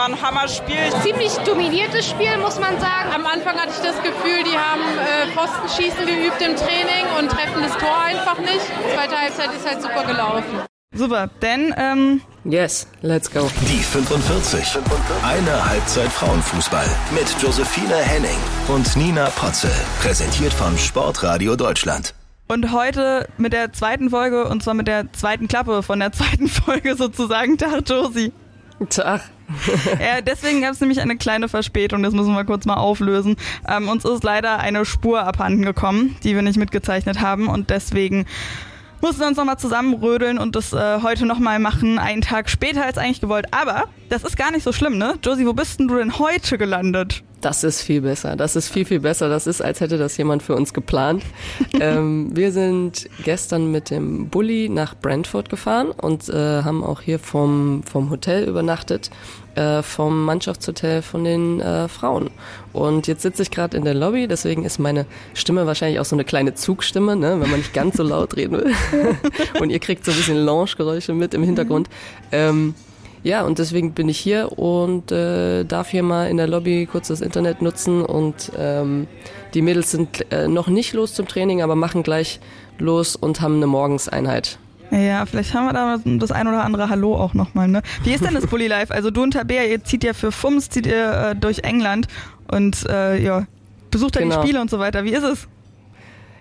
War ein Hammerspiel. Ziemlich dominiertes Spiel, muss man sagen. Am Anfang hatte ich das Gefühl, die haben äh, Postenschießen geübt im Training und treffen das Tor einfach nicht. Zweite Halbzeit ist halt super gelaufen. Super, denn ähm Yes, let's go. Die 45. Eine Halbzeit Frauenfußball mit Josephine Henning und Nina Potzel. Präsentiert von Sportradio Deutschland. Und heute mit der zweiten Folge, und zwar mit der zweiten Klappe von der zweiten Folge sozusagen. Tag, Josie. Tag. ja, deswegen gab es nämlich eine kleine Verspätung, das müssen wir kurz mal auflösen. Ähm, uns ist leider eine Spur abhanden gekommen, die wir nicht mitgezeichnet haben und deswegen mussten wir uns nochmal zusammenrödeln und das äh, heute nochmal machen, einen Tag später als eigentlich gewollt. Aber das ist gar nicht so schlimm, ne? Josie, wo bist denn du denn heute gelandet? Das ist viel besser. Das ist viel, viel besser. Das ist, als hätte das jemand für uns geplant. ähm, wir sind gestern mit dem Bulli nach Brentford gefahren und äh, haben auch hier vom, vom Hotel übernachtet, äh, vom Mannschaftshotel von den äh, Frauen. Und jetzt sitze ich gerade in der Lobby, deswegen ist meine Stimme wahrscheinlich auch so eine kleine Zugstimme, ne, wenn man nicht ganz so laut reden will. und ihr kriegt so ein bisschen Lounge-Geräusche mit im Hintergrund. Ähm, ja, und deswegen bin ich hier und äh, darf hier mal in der Lobby kurz das Internet nutzen und ähm, die Mädels sind äh, noch nicht los zum Training, aber machen gleich los und haben eine Morgenseinheit. Ja, vielleicht haben wir da das ein oder andere Hallo auch nochmal, ne? Wie ist denn das Bully Life? Also du und Tabea, ihr zieht ja für Fums, zieht ihr äh, durch England und äh, ja, besucht da genau. die Spiele und so weiter. Wie ist es?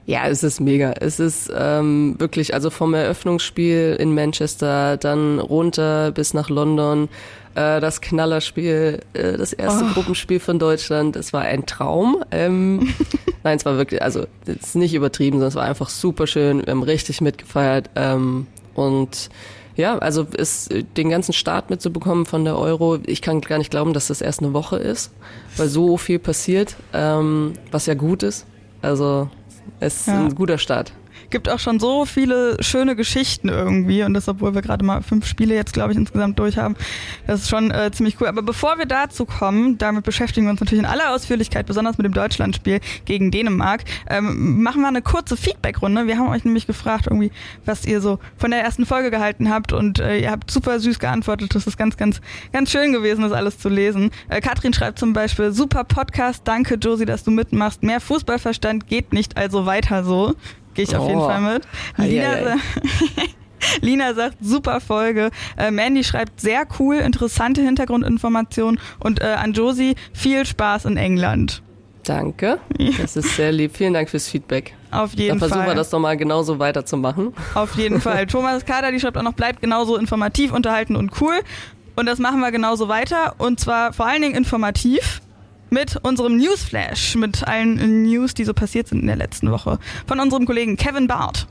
Ja, es ist mega. Es ist ähm, wirklich, also vom Eröffnungsspiel in Manchester, dann runter bis nach London, äh, das Knallerspiel, äh, das erste oh. Gruppenspiel von Deutschland. Es war ein Traum. Ähm, nein, es war wirklich, also es ist nicht übertrieben, sondern es war einfach super schön. Wir haben richtig mitgefeiert ähm, und ja, also ist den ganzen Start mitzubekommen von der Euro. Ich kann gar nicht glauben, dass das erst eine Woche ist, weil so viel passiert, ähm, was ja gut ist. Also ist ja. ein guter Start gibt auch schon so viele schöne Geschichten irgendwie und das, obwohl wir gerade mal fünf Spiele jetzt, glaube ich, insgesamt durch haben. Das ist schon äh, ziemlich cool. Aber bevor wir dazu kommen, damit beschäftigen wir uns natürlich in aller Ausführlichkeit, besonders mit dem Deutschlandspiel gegen Dänemark, ähm, machen wir eine kurze Feedback-Runde. Wir haben euch nämlich gefragt, irgendwie, was ihr so von der ersten Folge gehalten habt und äh, ihr habt super süß geantwortet. Das ist ganz, ganz, ganz schön gewesen, das alles zu lesen. Äh, Katrin schreibt zum Beispiel, super Podcast, danke Josie, dass du mitmachst. Mehr Fußballverstand geht nicht, also weiter so. Gehe ich oh. auf jeden oh. Fall mit. Lina, Lina sagt, super Folge. Äh, Mandy schreibt, sehr cool, interessante Hintergrundinformationen. Und äh, an Josie, viel Spaß in England. Danke. Das ist sehr lieb. Vielen Dank fürs Feedback. Auf jeden Dann Fall. versuchen wir das doch mal genauso weiterzumachen. Auf jeden Fall. Thomas Kader, die schreibt auch noch, bleibt genauso informativ, unterhalten und cool. Und das machen wir genauso weiter. Und zwar vor allen Dingen informativ mit unserem Newsflash, mit allen News, die so passiert sind in der letzten Woche. Von unserem Kollegen Kevin Barth.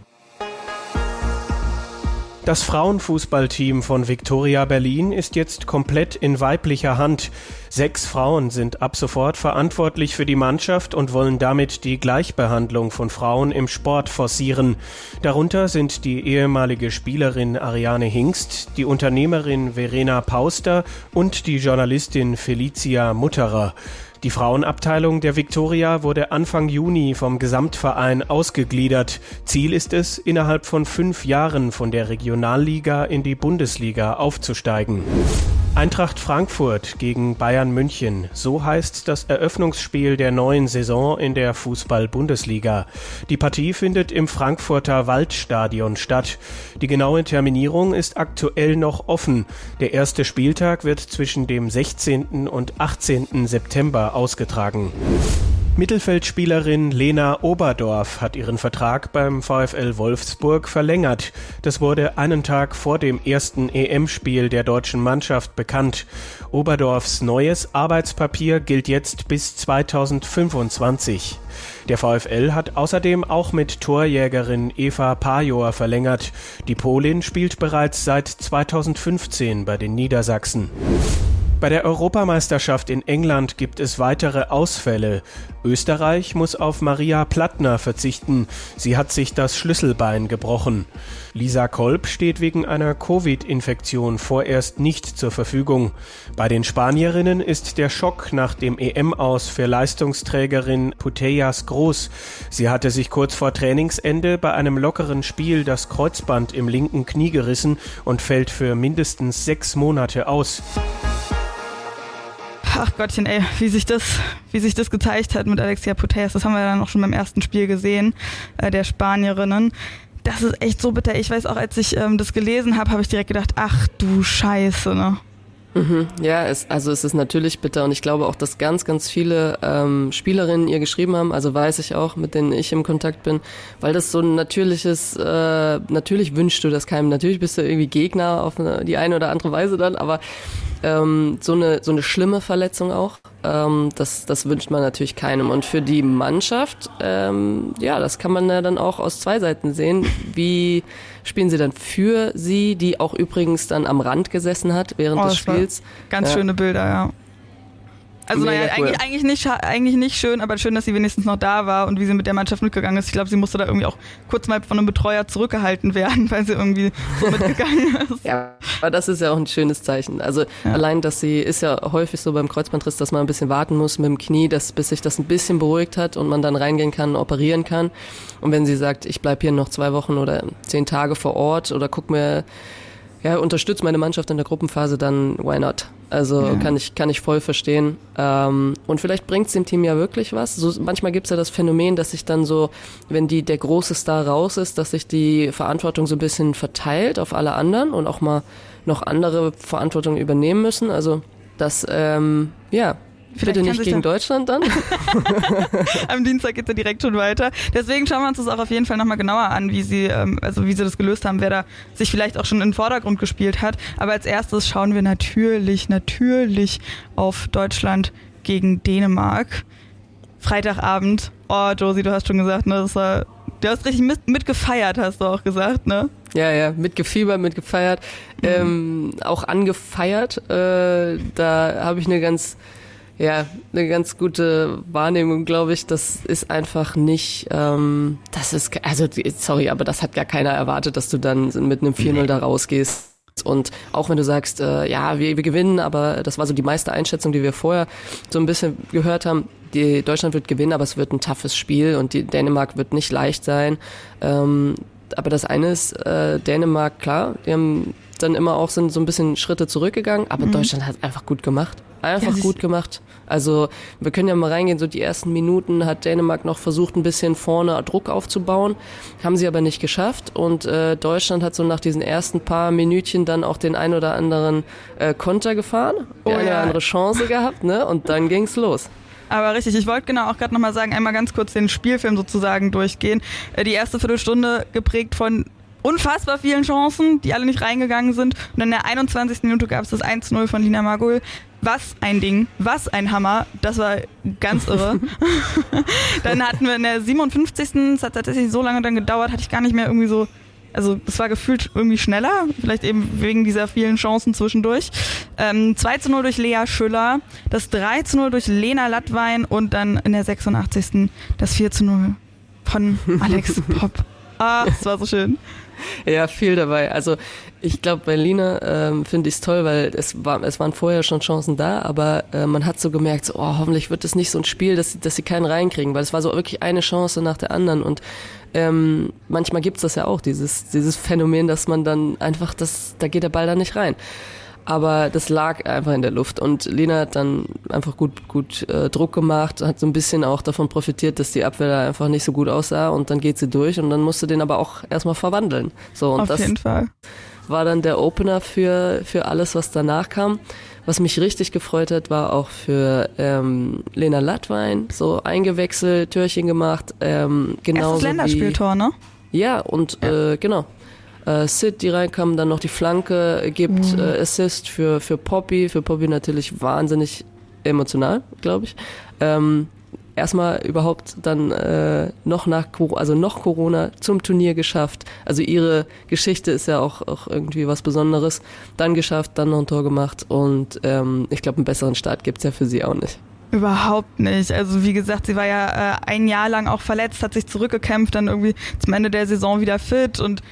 Das Frauenfußballteam von Victoria Berlin ist jetzt komplett in weiblicher Hand. Sechs Frauen sind ab sofort verantwortlich für die Mannschaft und wollen damit die Gleichbehandlung von Frauen im Sport forcieren. Darunter sind die ehemalige Spielerin Ariane Hingst, die Unternehmerin Verena Pauster und die Journalistin Felicia Mutterer. Die Frauenabteilung der Viktoria wurde Anfang Juni vom Gesamtverein ausgegliedert. Ziel ist es, innerhalb von fünf Jahren von der Regionalliga in die Bundesliga aufzusteigen. Eintracht Frankfurt gegen Bayern München. So heißt das Eröffnungsspiel der neuen Saison in der Fußball-Bundesliga. Die Partie findet im Frankfurter Waldstadion statt. Die genaue Terminierung ist aktuell noch offen. Der erste Spieltag wird zwischen dem 16. und 18. September ausgetragen. Mittelfeldspielerin Lena Oberdorf hat ihren Vertrag beim VfL Wolfsburg verlängert. Das wurde einen Tag vor dem ersten EM-Spiel der deutschen Mannschaft bekannt. Oberdorfs neues Arbeitspapier gilt jetzt bis 2025. Der VfL hat außerdem auch mit Torjägerin Eva Pajor verlängert. Die Polin spielt bereits seit 2015 bei den Niedersachsen. Bei der Europameisterschaft in England gibt es weitere Ausfälle. Österreich muss auf Maria Plattner verzichten. Sie hat sich das Schlüsselbein gebrochen. Lisa Kolb steht wegen einer Covid-Infektion vorerst nicht zur Verfügung. Bei den Spanierinnen ist der Schock nach dem EM-Aus für Leistungsträgerin Putellas groß. Sie hatte sich kurz vor Trainingsende bei einem lockeren Spiel das Kreuzband im linken Knie gerissen und fällt für mindestens sechs Monate aus. Ach Gottchen, ey, wie sich das, wie sich das gezeigt hat mit Alexia Putellas, das haben wir dann auch schon beim ersten Spiel gesehen, äh, der Spanierinnen. Das ist echt so bitter. Ich weiß auch, als ich ähm, das gelesen habe, habe ich direkt gedacht, ach du Scheiße, ne? Mhm. Ja, es, also es ist natürlich bitter und ich glaube auch, dass ganz, ganz viele ähm, Spielerinnen ihr geschrieben haben, also weiß ich auch, mit denen ich im Kontakt bin, weil das so ein natürliches, äh, natürlich wünschst du das keinem, natürlich bist du irgendwie Gegner auf eine, die eine oder andere Weise dann, aber ähm, so eine so eine schlimme Verletzung auch. Ähm, das das wünscht man natürlich keinem. Und für die Mannschaft, ähm, ja, das kann man ja dann auch aus zwei Seiten sehen. Wie spielen sie dann für sie, die auch übrigens dann am Rand gesessen hat während Oh, des Spiels? Ganz Ja. schöne Bilder, ja. Also Mega naja, cool. eigentlich, eigentlich, nicht, eigentlich nicht schön, aber schön, dass sie wenigstens noch da war und wie sie mit der Mannschaft mitgegangen ist. Ich glaube, sie musste da irgendwie auch kurz mal von einem Betreuer zurückgehalten werden, weil sie irgendwie so mitgegangen ist. Ja, aber das ist ja auch ein schönes Zeichen. Also allein, dass sie ist ja häufig so beim Kreuzbandriss, dass man ein bisschen warten muss mit dem Knie, dass, bis sich das ein bisschen beruhigt hat und man dann reingehen kann, operieren kann. Und wenn sie sagt, ich bleib hier noch zwei Wochen oder zehn Tage vor Ort oder guck mir, ja, unterstützt meine Mannschaft in der Gruppenphase, dann why not? Also kann ich kann ich voll verstehen. Ähm, und vielleicht bringt's dem Team ja wirklich was. So, manchmal gibt's ja das Phänomen, dass sich dann so, wenn die der große Star raus ist, dass sich die Verantwortung so ein bisschen verteilt auf alle anderen und auch mal noch andere Verantwortung übernehmen müssen. Also das, ähm, ja, Vielleicht bitte nicht gegen Deutschland dann. Am Dienstag geht er direkt schon weiter. Deswegen schauen wir uns das auch auf jeden Fall nochmal genauer an, wie sie, ähm, also wie sie das gelöst haben, wer da sich vielleicht auch schon in den Vordergrund gespielt hat. Aber als erstes schauen wir natürlich, natürlich auf Deutschland gegen Dänemark. Freitagabend. Oh, Josie, du hast schon gesagt, ne? Das war, du hast richtig mit, mitgefeiert, hast du auch gesagt, ne? Ja, ja, mitgefiebert, mitgefeiert, ähm, auch angefeiert. Äh, da habe ich eine ganz, ja, eine ganz gute Wahrnehmung, glaube ich. Das ist einfach nicht, ähm, das ist, also sorry, aber das hat gar keiner erwartet, dass du dann mit einem 4-0 da rausgehst. Und auch wenn du sagst, äh, ja, wir, wir gewinnen, aber das war so die meiste Einschätzung, die wir vorher so ein bisschen gehört haben. Die Deutschland wird gewinnen, aber es wird ein toughes Spiel und die Dänemark wird nicht leicht sein. Ähm, aber das eine ist, äh, Dänemark, klar, die haben dann immer auch sind so ein bisschen Schritte zurückgegangen, aber Deutschland hat einfach gut gemacht. Einfach Ja, gut gemacht. Also wir können ja mal reingehen, so die ersten Minuten hat Dänemark noch versucht, ein bisschen vorne Druck aufzubauen, haben sie aber nicht geschafft und äh, Deutschland hat so nach diesen ersten paar Minütchen dann auch den ein oder anderen äh, Konter gefahren, Oh eine oder ja. andere Chance gehabt, ne? Und dann ging's los. Aber richtig, ich wollte genau auch gerade nochmal sagen, einmal ganz kurz den Spielfilm sozusagen durchgehen. Äh, Die erste Viertelstunde geprägt von unfassbar vielen Chancen, die alle nicht reingegangen sind. Und in der 21. Minute gab es das 1-0 von Lina Magul. Was ein Ding, was ein Hammer. Das war ganz irre. dann hatten wir in der 57. Es hat tatsächlich so lange dann gedauert, hatte ich gar nicht mehr irgendwie so also es war gefühlt irgendwie schneller, vielleicht eben wegen dieser vielen Chancen zwischendurch. Ähm, 2 zu 0 durch Lea Schüller, das 3 zu 0 durch Lena Lattwein und dann in der 86. das 4 zu 0 von Alex Popp. Ah, das war so schön. Ja, viel dabei. Also ich glaube, Lina ähm, finde ich es toll, weil es, war, es waren vorher schon Chancen da, aber äh, man hat so gemerkt, so, oh, hoffentlich wird es nicht so ein Spiel, dass, sie- dass sie keinen reinkriegen, weil es war so wirklich eine Chance nach der anderen und ähm, manchmal gibt's das ja auch, dieses, dieses Phänomen, dass man dann einfach, das, da geht der Ball dann nicht rein. Aber das lag einfach in der Luft und Lena hat dann einfach gut, gut äh, Druck gemacht, hat so ein bisschen auch davon profitiert, dass die Abwehr da einfach nicht so gut aussah und dann geht sie durch und dann musste den aber auch erstmal verwandeln. So und Auf das jeden Fall. war dann der Opener für, für alles, was danach kam. Was mich richtig gefreut hat, war auch für ähm, Lena Lattwein so eingewechselt, Türchen gemacht. Ähm, Erstes genauso wie, Länderspieltor, ne? ja, und Äh, genau. Äh, Sid, die reinkam, dann noch die Flanke, gibt Mhm. äh, Assist für, für Poppy. Für Poppy natürlich wahnsinnig emotional, glaube ich. Ähm, erstmal überhaupt dann äh, noch nach also noch Corona zum Turnier geschafft. Also ihre Geschichte ist ja auch, auch irgendwie was Besonderes. Dann geschafft, dann noch ein Tor gemacht und ähm, ich glaube, einen besseren Start gibt's ja für sie auch nicht. Überhaupt nicht. Also wie gesagt, sie war ja äh, ein Jahr lang auch verletzt, hat sich zurückgekämpft, dann irgendwie zum Ende der Saison wieder fit und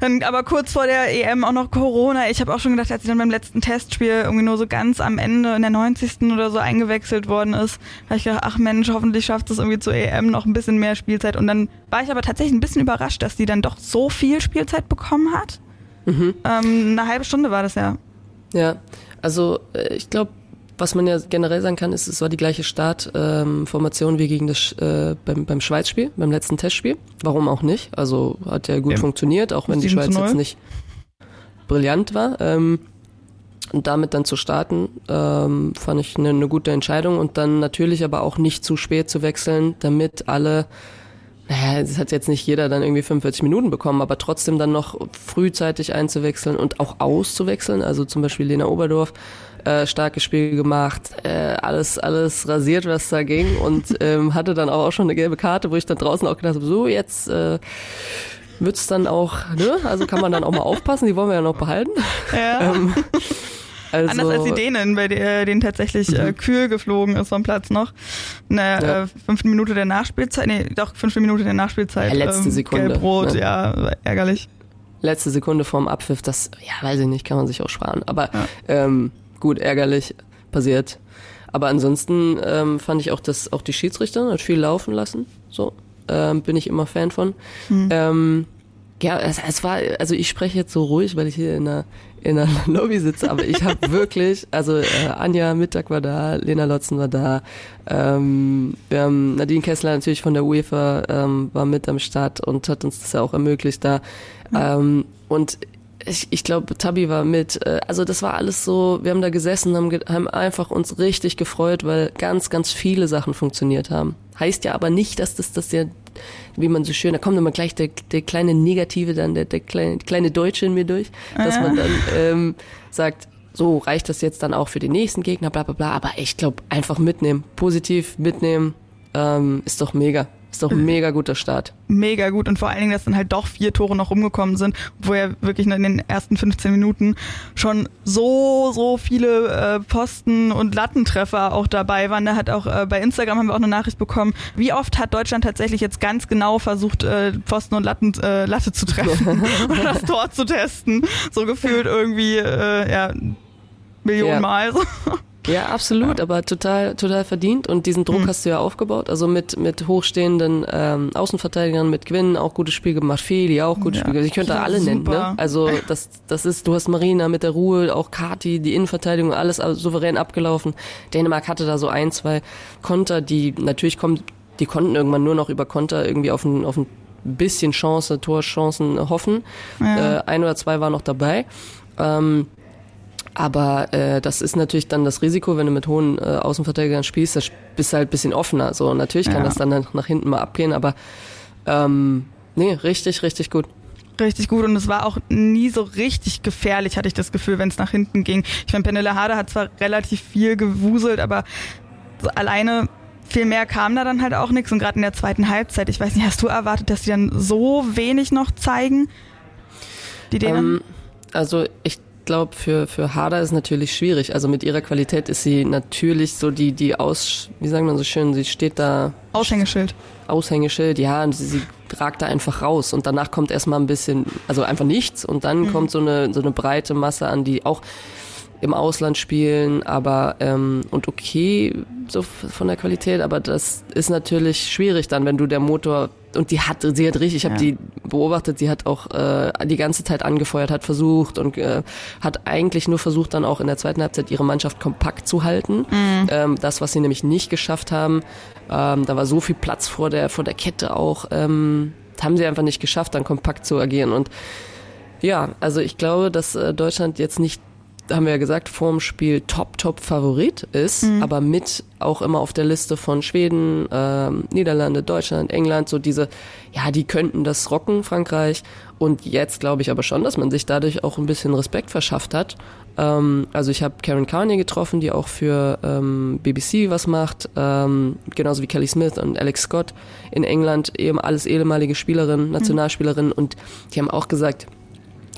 dann aber kurz vor der EM auch noch Corona. Ich habe auch schon gedacht, als sie dann beim letzten Testspiel irgendwie nur so ganz am Ende in der 90. oder so eingewechselt worden ist, habe ich gedacht, ach Mensch, hoffentlich schafft es irgendwie zur EM noch ein bisschen mehr Spielzeit. Und dann war ich aber tatsächlich ein bisschen überrascht, dass die dann doch so viel Spielzeit bekommen hat. Ähm, eine halbe Stunde war das ja. Ja, also äh, ich glaube, was man ja generell sagen kann, ist, es war die gleiche Startformation ähm, wie gegen das äh, beim, beim Schweizspiel, beim letzten Testspiel. Warum auch nicht? Also hat ja gut ja. funktioniert, auch wenn die Schweiz jetzt nicht brillant war. Ähm, und damit dann zu starten, ähm, fand ich eine, eine gute Entscheidung und dann natürlich aber auch nicht zu spät zu wechseln, damit alle naja, es hat jetzt nicht jeder dann irgendwie 45 Minuten bekommen, aber trotzdem dann noch frühzeitig einzuwechseln und auch auszuwechseln. Also zum Beispiel Lena Oberdorf, äh, starkes Spiel gemacht, äh, alles, alles rasiert, was da ging und ähm, hatte dann auch schon eine gelbe Karte, wo ich dann draußen auch gedacht habe, so jetzt äh, wird's dann auch, ne? Also kann man dann auch mal aufpassen, die wollen wir ja noch behalten. Ja. ähm, also, Anders als die Dänen, bei der, denen tatsächlich äh, mhm. äh, kühl geflogen ist vom Platz noch. Eine ja. äh, fünfte Minute der Nachspielzeit, nee, doch fünfte Minute der Nachspielzeit. Ja, letzte ähm, Sekunde. Gelb-Rot, ne? ja, ärgerlich. Letzte Sekunde vorm Abpfiff, das, ja, weiß ich nicht, kann man sich auch sparen. Aber ja. ähm, gut, ärgerlich, passiert. Aber ansonsten ähm, fand ich auch, dass auch die Schiedsrichter hat viel laufen lassen. So ähm, bin ich immer Fan von. Mhm. Ähm, ja, es, es war, also ich spreche jetzt so ruhig, weil ich hier in der in der Lobby sitze, aber ich habe wirklich, also äh, Anja Mittag war da, Lena Lotzen war da, ähm, wir haben Nadine Kessler natürlich von der UEFA ähm, war mit am Start und hat uns das ja auch ermöglicht da. Ähm, und ich, ich glaube, Tabi war mit. Äh, also das war alles so, wir haben da gesessen, haben, haben einfach uns richtig gefreut, weil ganz, ganz viele Sachen funktioniert haben. Heißt ja aber nicht, dass das, dass der, wie man so schön, da kommt immer gleich der, der kleine Negative dann, der, der kleine, kleine Deutsche in mir durch, dass man dann ähm, sagt, so reicht das jetzt dann auch für den nächsten Gegner, bla bla bla. Aber ich glaube, einfach mitnehmen, positiv mitnehmen, ähm, ist doch mega. Ist doch ein mega guter Start. Mega gut und vor allen Dingen, dass dann halt doch vier Tore noch rumgekommen sind, wo ja wirklich in den ersten 15 Minuten schon so, so viele äh, Posten und Lattentreffer auch dabei waren. Da hat auch äh, bei Instagram haben wir auch eine Nachricht bekommen, wie oft hat Deutschland tatsächlich jetzt ganz genau versucht, äh, Posten und Latten, äh, Latte zu treffen und das Tor zu testen. So gefühlt irgendwie, äh, ja, Millionen ja. Mal. So. Ja, absolut, ja. aber total, total verdient. Und diesen Druck mhm. hast du ja aufgebaut. Also mit, mit hochstehenden ähm, Außenverteidigern, mit Gwyn auch gutes Spiel gemacht, Feli auch gutes ja. Spiel gemacht. Ich könnte ja, alle super. nennen. Ne? Also das, das ist, du hast Marina mit der Ruhe, auch Kati, die Innenverteidigung, alles souverän abgelaufen. Dänemark hatte da so ein, zwei Konter, die natürlich kommen, die konnten irgendwann nur noch über Konter irgendwie auf ein, auf ein bisschen Chance, Torchancen hoffen. Ja. Äh, ein oder zwei waren noch dabei. Ähm, aber äh, das ist natürlich dann das Risiko, wenn du mit hohen äh, Außenverteidigern spielst, da bist du halt ein bisschen offener. So, natürlich kann ja. das dann nach hinten mal abgehen, aber ähm, nee, richtig, richtig gut richtig gut und es war auch nie so richtig gefährlich, hatte ich das Gefühl, wenn es nach hinten ging. Ich meine, Penelle Harder hat zwar relativ viel gewuselt, aber so alleine viel mehr kam da dann halt auch nichts und gerade in der zweiten Halbzeit, ich weiß nicht, hast du erwartet, dass die dann so wenig noch zeigen? Die Dänen? Ähm, also ich glaube, für, für Harder ist natürlich schwierig. Also mit ihrer Qualität ist sie natürlich so die, die Aus, wie sagen man so schön, sie steht da. Aushängeschild. Aushängeschild, ja, und sie, sie ragt da einfach raus und danach kommt erstmal ein bisschen, also einfach nichts und dann mhm. kommt so eine, so eine breite Masse an, die auch im Ausland spielen, aber ähm, und okay so von der Qualität, aber das ist natürlich schwierig dann, wenn du der Motor und die hat, sie hat richtig, ich habe ja. die beobachtet, sie hat auch äh, die ganze Zeit angefeuert, hat versucht und äh, hat eigentlich nur versucht, dann auch in der zweiten Halbzeit ihre Mannschaft kompakt zu halten. Mhm. Ähm, das, was sie nämlich nicht geschafft haben, ähm, da war so viel Platz vor der vor der Kette auch, ähm, haben sie einfach nicht geschafft, dann kompakt zu agieren und ja, also ich glaube, dass äh, Deutschland jetzt nicht haben wir ja gesagt, vorm Spiel top, top Favorit ist, mhm. aber mit auch immer auf der Liste von Schweden, ähm, Niederlande, Deutschland, England, so diese, ja, die könnten das rocken, Frankreich. Und jetzt glaube ich aber schon, dass man sich dadurch auch ein bisschen Respekt verschafft hat. Ähm, also ich habe Karen Carney getroffen, die auch für ähm, BBC was macht, ähm, genauso wie Kelly Smith und Alex Scott in England, eben alles ehemalige Spielerinnen, Nationalspielerinnen. Mhm. Und die haben auch gesagt,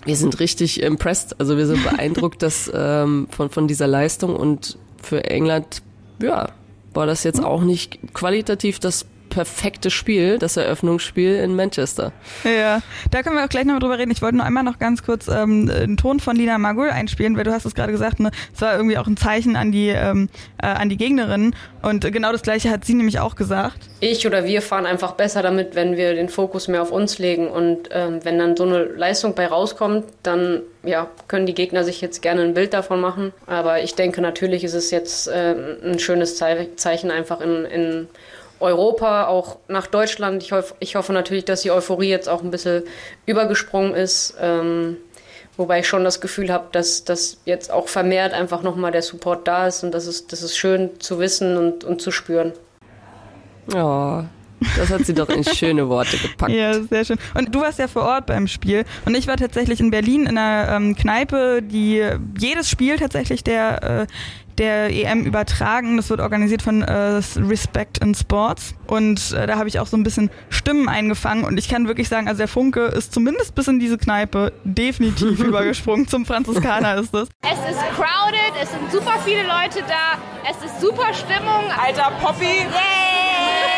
wir sind richtig impressed. Also wir sind beeindruckt dass, ähm, von, von dieser Leistung und für England, ja, war das jetzt auch nicht qualitativ das perfekte Spiel, das Eröffnungsspiel in Manchester. Ja, da können wir auch gleich noch drüber reden. Ich wollte nur einmal noch ganz kurz ähm, einen Ton von Lina Magul einspielen, weil du hast es gerade gesagt, ne, es war irgendwie auch ein Zeichen an die ähm, äh, an die Gegnerinnen und genau das gleiche hat sie nämlich auch gesagt. Ich oder wir fahren einfach besser damit, wenn wir den Fokus mehr auf uns legen und ähm, wenn dann so eine Leistung bei rauskommt, dann ja, können die Gegner sich jetzt gerne ein Bild davon machen. Aber ich denke, natürlich ist es jetzt äh, ein schönes Zeichen einfach in, in Europa, auch nach Deutschland. Ich, hoff, ich hoffe natürlich, dass die Euphorie jetzt auch ein bisschen übergesprungen ist. Ähm, wobei ich schon das Gefühl habe, dass, dass jetzt auch vermehrt einfach nochmal der Support da ist und das ist, das ist schön zu wissen und, und zu spüren. Oh, das hat sie doch in schöne Worte gepackt. Ja, sehr schön. Und du warst ja vor Ort beim Spiel. Und ich war tatsächlich in Berlin in einer ähm, Kneipe, die jedes Spiel tatsächlich der, äh, der EM übertragen. Das wird organisiert von äh, Respect in Sports. Und äh, da habe ich auch so ein bisschen Stimmen eingefangen. Und ich kann wirklich sagen, also der Funke ist zumindest bis in diese Kneipe definitiv übergesprungen. Zum Franziskaner ist es. Es ist crowded, es sind super viele Leute da, es ist super Stimmung. Alter Poppy. Yeah!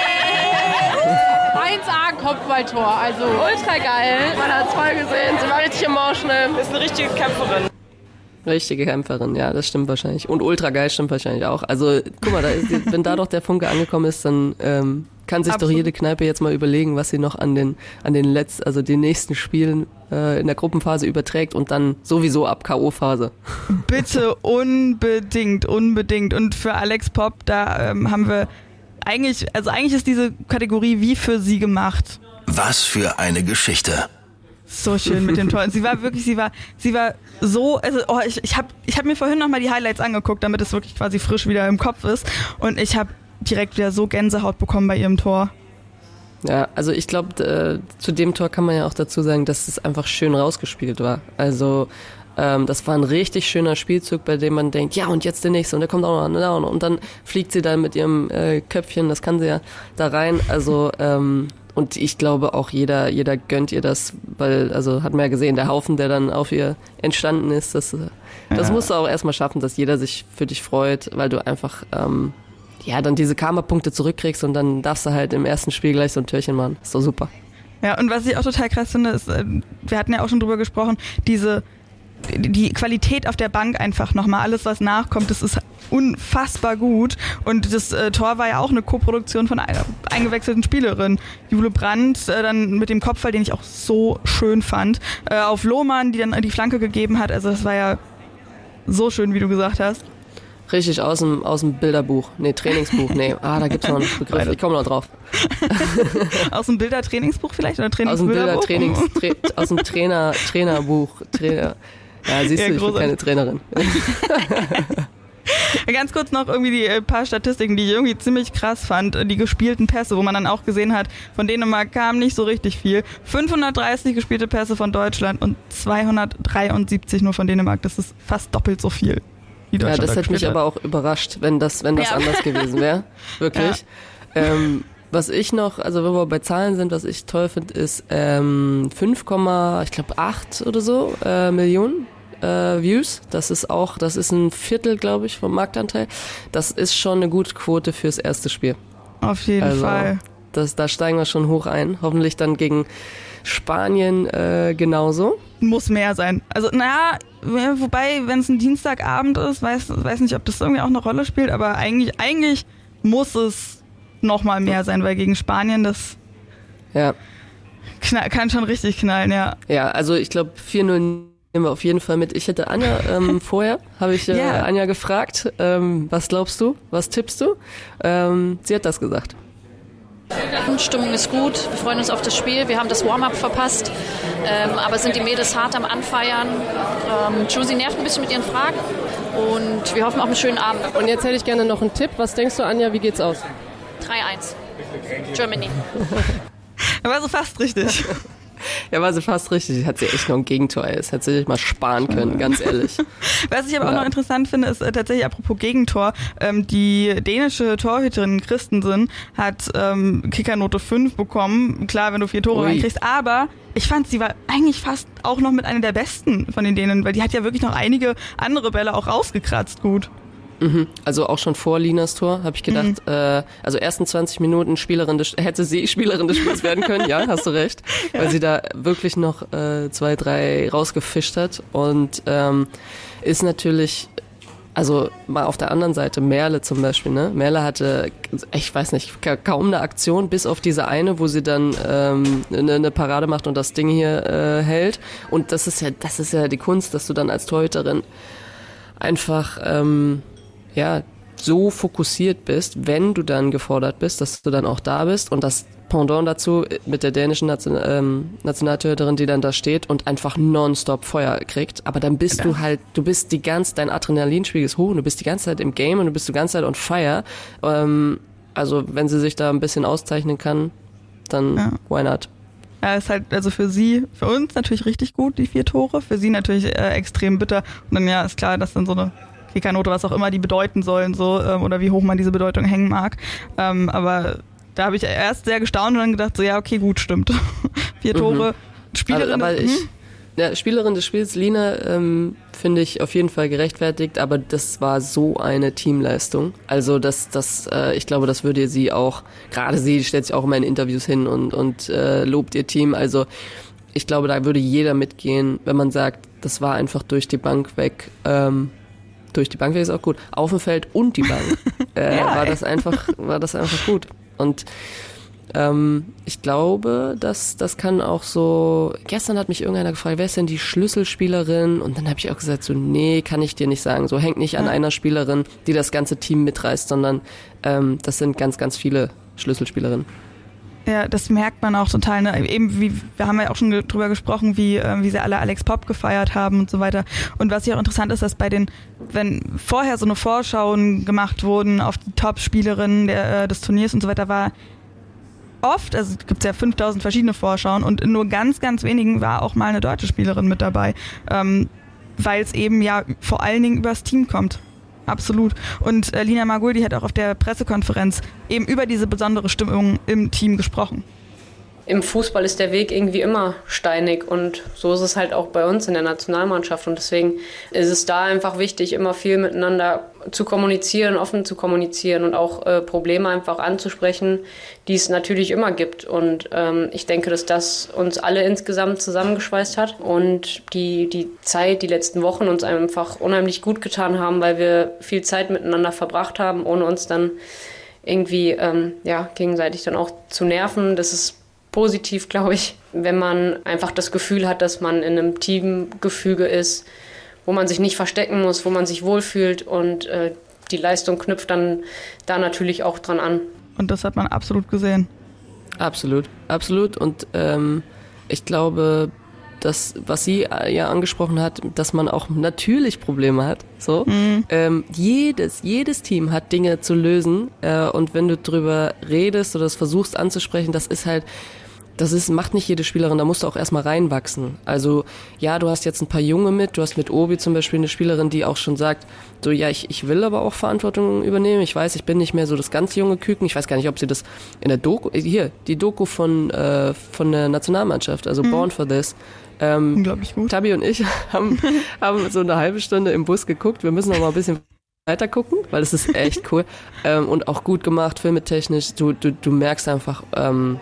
1A Kopfballtor, also ultra geil. Man hat es voll gesehen, sie war richtig emotional. Ist eine richtige Kämpferin. Richtige Kämpferin, ja, das stimmt wahrscheinlich. Und ultra geil stimmt wahrscheinlich auch. Also, guck mal, da ist, wenn da doch der Funke angekommen ist, dann ähm, kann sich Absolut. doch jede Kneipe jetzt mal überlegen, was sie noch an den, an den letzten, also den nächsten Spielen äh, in der Gruppenphase überträgt und dann sowieso ab K.O.-Phase. Bitte unbedingt, unbedingt. Und für Alex Pop, da ähm, haben wir eigentlich, also eigentlich ist diese Kategorie wie für sie gemacht. Was für eine Geschichte. So schön mit dem Tor. sie war wirklich, sie war, sie war so, also oh, ich, ich habe ich hab mir vorhin nochmal die Highlights angeguckt, damit es wirklich quasi frisch wieder im Kopf ist. Und ich habe direkt wieder so Gänsehaut bekommen bei ihrem Tor. Ja, also ich glaube, äh, zu dem Tor kann man ja auch dazu sagen, dass es einfach schön rausgespielt war. Also ähm, das war ein richtig schöner Spielzug, bei dem man denkt, ja und jetzt der nächste und der kommt auch noch, und dann fliegt sie dann mit ihrem äh, Köpfchen, das kann sie ja da rein. Also ähm, und ich glaube auch jeder, jeder gönnt ihr das, weil, also hat man ja gesehen, der Haufen, der dann auf ihr entstanden ist, das, das ja. musst du auch erstmal schaffen, dass jeder sich für dich freut, weil du einfach, ähm, ja, dann diese Karma-Punkte zurückkriegst und dann darfst du halt im ersten Spiel gleich so ein Türchen machen. Ist doch super. Ja, und was ich auch total krass finde, ist, äh, wir hatten ja auch schon drüber gesprochen, diese, die Qualität auf der Bank einfach nochmal, alles was nachkommt, das ist unfassbar gut. Und das äh, Tor war ja auch eine Koproduktion von einer eingewechselten Spielerin. Jule Brandt, äh, dann mit dem Kopfball, den ich auch so schön fand, äh, auf Lohmann, die dann die Flanke gegeben hat. Also das war ja so schön, wie du gesagt hast. Richtig, aus dem, aus dem Bilderbuch. Nee, Trainingsbuch. Nee, ah, da gibt's noch einen Begriff. Ich komme noch drauf. aus dem Bildertrainingsbuch vielleicht? Oder Trainings aus dem Bildertrainings, tra aus dem Trainer, Trainerbuch. Trainer. Ja, siehst ja, du, ich bin keine Trainerin. Ganz kurz noch irgendwie die äh, paar Statistiken, die ich irgendwie ziemlich krass fand. Die gespielten Pässe, wo man dann auch gesehen hat, von Dänemark kam nicht so richtig viel. 530 gespielte Pässe von Deutschland und 273 nur von Dänemark. Das ist fast doppelt so viel. Ja, das hätte mich hat. aber auch überrascht, wenn das, wenn das ja. anders gewesen wäre. Wirklich. Ja. Ähm, was ich noch, also wenn wir bei Zahlen sind, was ich toll finde, ist ähm, 5, ich glaube 8 oder so äh, Millionen äh, Views. Das ist auch, das ist ein Viertel, glaube ich, vom Marktanteil. Das ist schon eine gute Quote fürs erste Spiel. Auf jeden also, Fall. Das, da steigen wir schon hoch ein. Hoffentlich dann gegen Spanien äh, genauso. Muss mehr sein. Also, naja, wobei, wenn es ein Dienstagabend ist, weiß, weiß nicht, ob das irgendwie auch eine Rolle spielt, aber eigentlich, eigentlich muss es noch mal mehr sein, weil gegen Spanien das ja. Knall, kann schon richtig knallen, ja. Ja, also ich glaube 4-0 nehmen wir auf jeden Fall mit. Ich hätte Anja ähm, vorher, habe ich äh, yeah. Anja gefragt, ähm, was glaubst du, was tippst du? Ähm, sie hat das gesagt. Stimmung ist gut, wir freuen uns auf das Spiel. Wir haben das Warm-up verpasst, ähm, aber sind die Mädels hart am Anfeiern. Ähm, Josie nervt ein bisschen mit ihren Fragen und wir hoffen auf einen schönen Abend. Und jetzt hätte ich gerne noch einen Tipp. Was denkst du, Anja, wie geht's aus? 3-1. Germany. war so fast richtig. Ja, war sie fast richtig. Hat sie echt noch ein Gegentor. Das hätte sie sich mal sparen können, ganz ehrlich. Was ich aber auch noch interessant finde, ist äh, tatsächlich apropos Gegentor. Ähm, die dänische Torhüterin Christensen hat ähm, Kickernote 5 bekommen. Klar, wenn du vier Tore Ui. reinkriegst. Aber ich fand, sie war eigentlich fast auch noch mit einer der besten von den Dänen, weil die hat ja wirklich noch einige andere Bälle auch rausgekratzt gut. Mhm. Also auch schon vor Linas Tor habe ich gedacht, mhm. äh, also ersten 20 Minuten Spielerin des, hätte sie Spielerin des Spiels werden können, ja, hast du recht, ja. weil sie da wirklich noch äh, zwei, drei rausgefischt hat und ähm, ist natürlich also mal auf der anderen Seite, Merle zum Beispiel, ne? Merle hatte, ich weiß nicht, kaum eine Aktion, bis auf diese eine, wo sie dann ähm, eine, eine Parade macht und das Ding hier äh, hält. Und das ist ja, das ist ja die Kunst, dass du dann als Torhüterin einfach ähm, ja so fokussiert bist, wenn du dann gefordert bist, dass du dann auch da bist und das Pendant dazu mit der dänischen Nation, ähm, Nationaltorhüterin, die dann da steht und einfach nonstop Feuer kriegt. Aber dann bist ja. du halt, du bist die ganze, dein Adrenalinspiegel ist hoch und du bist die ganze Zeit im Game und du bist die ganze Zeit on fire. Ähm, also wenn sie sich da ein bisschen auszeichnen kann, dann ja. why not? Ja, ist halt also für sie, für uns natürlich richtig gut, die vier Tore. Für sie natürlich äh, extrem bitter. Und dann ja, ist klar, dass dann so eine Kickernote, was auch immer die bedeuten sollen, so, ähm, oder wie hoch man diese Bedeutung hängen mag. Ähm, aber da habe ich erst sehr gestaunt und dann gedacht, so ja, okay, gut, stimmt. vier Tore, mhm. Spielerin. Aber, aber ich, hm? ja, Spielerin des Spiels, Lina, ähm, finde ich auf jeden Fall gerechtfertigt, aber das war so eine Teamleistung. Also das, das, äh, ich glaube, das würde sie auch, gerade sie stellt sich auch immer in Interviews hin und, und äh, lobt ihr Team. Also ich glaube, da würde jeder mitgehen, wenn man sagt, das war einfach durch die Bank weg. Ähm, durch die Bank weg ist auch gut. Auf dem Feld und die Bank äh, ja, war das einfach, war das einfach gut. Und ähm, ich glaube, dass das kann auch so. Gestern hat mich irgendeiner gefragt, wer ist denn die Schlüsselspielerin? Und dann habe ich auch gesagt, so nee, kann ich dir nicht sagen. So hängt nicht an einer Spielerin, die das ganze Team mitreißt, sondern ähm, das sind ganz, ganz viele Schlüsselspielerinnen. Ja, das merkt man auch total. Ne? Eben wie wir haben ja auch schon drüber gesprochen, wie äh, wie sie alle Alex Pop gefeiert haben und so weiter. Und was hier auch interessant ist, dass bei den, wenn vorher so eine Vorschauen gemacht wurden auf die Top-Spielerinnen äh, des Turniers und so weiter, war oft, also es gibt ja 5000 verschiedene Vorschauen und in nur ganz, ganz wenigen war auch mal eine deutsche Spielerin mit dabei, ähm, weil es eben ja vor allen Dingen übers Team kommt. Absolut. Und äh, Lina Marguldi hat auch auf der Pressekonferenz eben über diese besondere Stimmung im Team gesprochen im Fußball ist der Weg irgendwie immer steinig und so ist es halt auch bei uns in der Nationalmannschaft und deswegen ist es da einfach wichtig, immer viel miteinander zu kommunizieren, offen zu kommunizieren und auch äh, Probleme einfach anzusprechen, die es natürlich immer gibt und ähm, ich denke, dass das uns alle insgesamt zusammengeschweißt hat und die, die Zeit, die letzten Wochen uns einfach unheimlich gut getan haben, weil wir viel Zeit miteinander verbracht haben, ohne uns dann irgendwie ähm, ja, gegenseitig dann auch zu nerven. Das ist positiv, glaube ich, wenn man einfach das Gefühl hat, dass man in einem Teamgefüge ist, wo man sich nicht verstecken muss, wo man sich wohlfühlt und äh, die Leistung knüpft dann da natürlich auch dran an. Und das hat man absolut gesehen. Absolut, absolut. Und ähm, ich glaube, das, was sie äh, ja angesprochen hat, dass man auch natürlich Probleme hat. So, mhm. ähm, jedes, jedes Team hat Dinge zu lösen äh, und wenn du drüber redest oder das versuchst anzusprechen, das ist halt das ist, macht nicht jede Spielerin, da musst du auch erstmal reinwachsen. Also ja, du hast jetzt ein paar Junge mit, du hast mit Obi zum Beispiel eine Spielerin, die auch schon sagt, so ja, ich, ich will aber auch Verantwortung übernehmen. Ich weiß, ich bin nicht mehr so das ganz junge Küken. Ich weiß gar nicht, ob sie das in der Doku, hier, die Doku von, äh, von der Nationalmannschaft, also mhm. Born for This. Ähm, Unglaublich gut. Tabi und ich haben, haben so eine halbe Stunde im Bus geguckt. Wir müssen noch mal ein bisschen weiter gucken, weil es ist echt cool ähm, und auch gut gemacht, filmetechnisch. Du, du, du merkst einfach, ähm,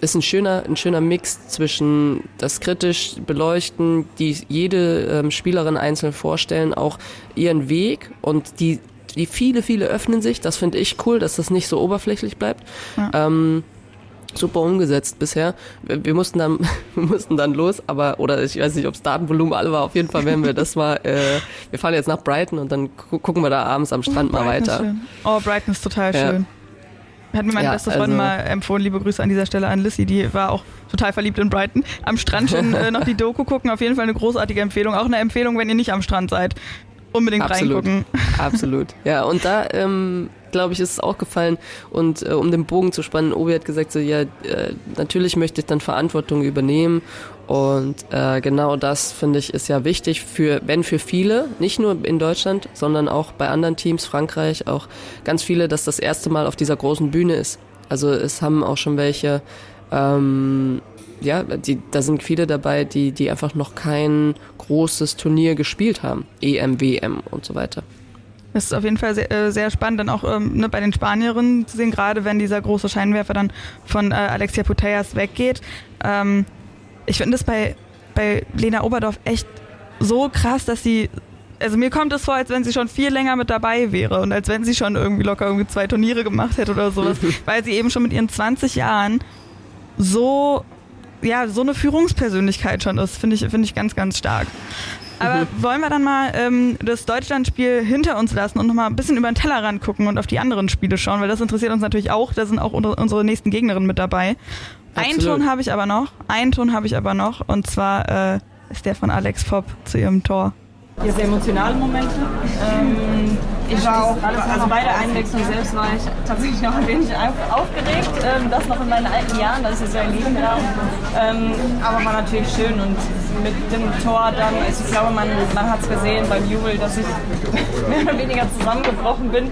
ist ein schöner, ein schöner Mix zwischen das kritisch beleuchten, die jede ähm, Spielerin einzeln vorstellen, auch ihren Weg und die, die viele, viele öffnen sich. Das finde ich cool, dass das nicht so oberflächlich bleibt. Ja. Ähm, super umgesetzt bisher. Wir, wir, mussten dann, wir mussten dann los, aber oder ich weiß nicht, ob das Datenvolumen alle war. Auf jeden Fall werden wir das mal. Äh, wir fahren jetzt nach Brighton und dann gucken wir da abends am Strand oh, mal weiter. Oh, Brighton ist total ja. schön. Hat mir meine ja, beste Freundin also mal empfohlen. Liebe Grüße an dieser Stelle an Lissy, die war auch total verliebt in Brighton. Am Strand schon äh, noch die Doku gucken, auf jeden Fall eine großartige Empfehlung. Auch eine Empfehlung, wenn ihr nicht am Strand seid. Unbedingt Absolut. reingucken. Absolut. Ja, und da ähm, glaube ich, ist es auch gefallen. Und äh, um den Bogen zu spannen, Obi hat gesagt, so ja, äh, natürlich möchte ich dann Verantwortung übernehmen. Und äh, genau das finde ich ist ja wichtig für, wenn für viele, nicht nur in Deutschland, sondern auch bei anderen Teams, Frankreich, auch ganz viele, dass das erste Mal auf dieser großen Bühne ist. Also es haben auch schon welche, ähm, ja, die, da sind viele dabei, die, die einfach noch kein großes Turnier gespielt haben. EM, WM und so weiter. Das ist auf jeden Fall sehr, äh, sehr spannend, dann auch ähm, ne, bei den Spanierinnen zu sehen, gerade wenn dieser große Scheinwerfer dann von äh, Alexia Putellas weggeht. Ähm, ich finde das bei, bei Lena Oberdorf echt so krass, dass sie also mir kommt es vor, als wenn sie schon viel länger mit dabei wäre und als wenn sie schon irgendwie locker irgendwie zwei Turniere gemacht hätte oder sowas, weil sie eben schon mit ihren 20 Jahren so ja so eine Führungspersönlichkeit schon ist, finde ich finde ich ganz ganz stark. Aber mhm. wollen wir dann mal ähm, das Deutschlandspiel hinter uns lassen und nochmal ein bisschen über den Tellerrand gucken und auf die anderen Spiele schauen, weil das interessiert uns natürlich auch. Da sind auch unsere nächsten Gegnerinnen mit dabei. Einen Ton habe ich aber noch. Einen Ton habe ich aber noch. Und zwar äh, ist der von Alex Popp zu ihrem Tor. Hier sehr emotionale Momente. Ähm, ich war auch, also bei der Einwechslung selbst war ich tatsächlich auch ein wenig aufgeregt. Ähm, das noch in meinen alten Jahren, das ist ja ein Liebenraum. Ähm, aber war natürlich schön und mit dem Tor dann, also ich glaube, man, man hat es gesehen beim Jubel, dass ich mehr oder weniger zusammengebrochen bin.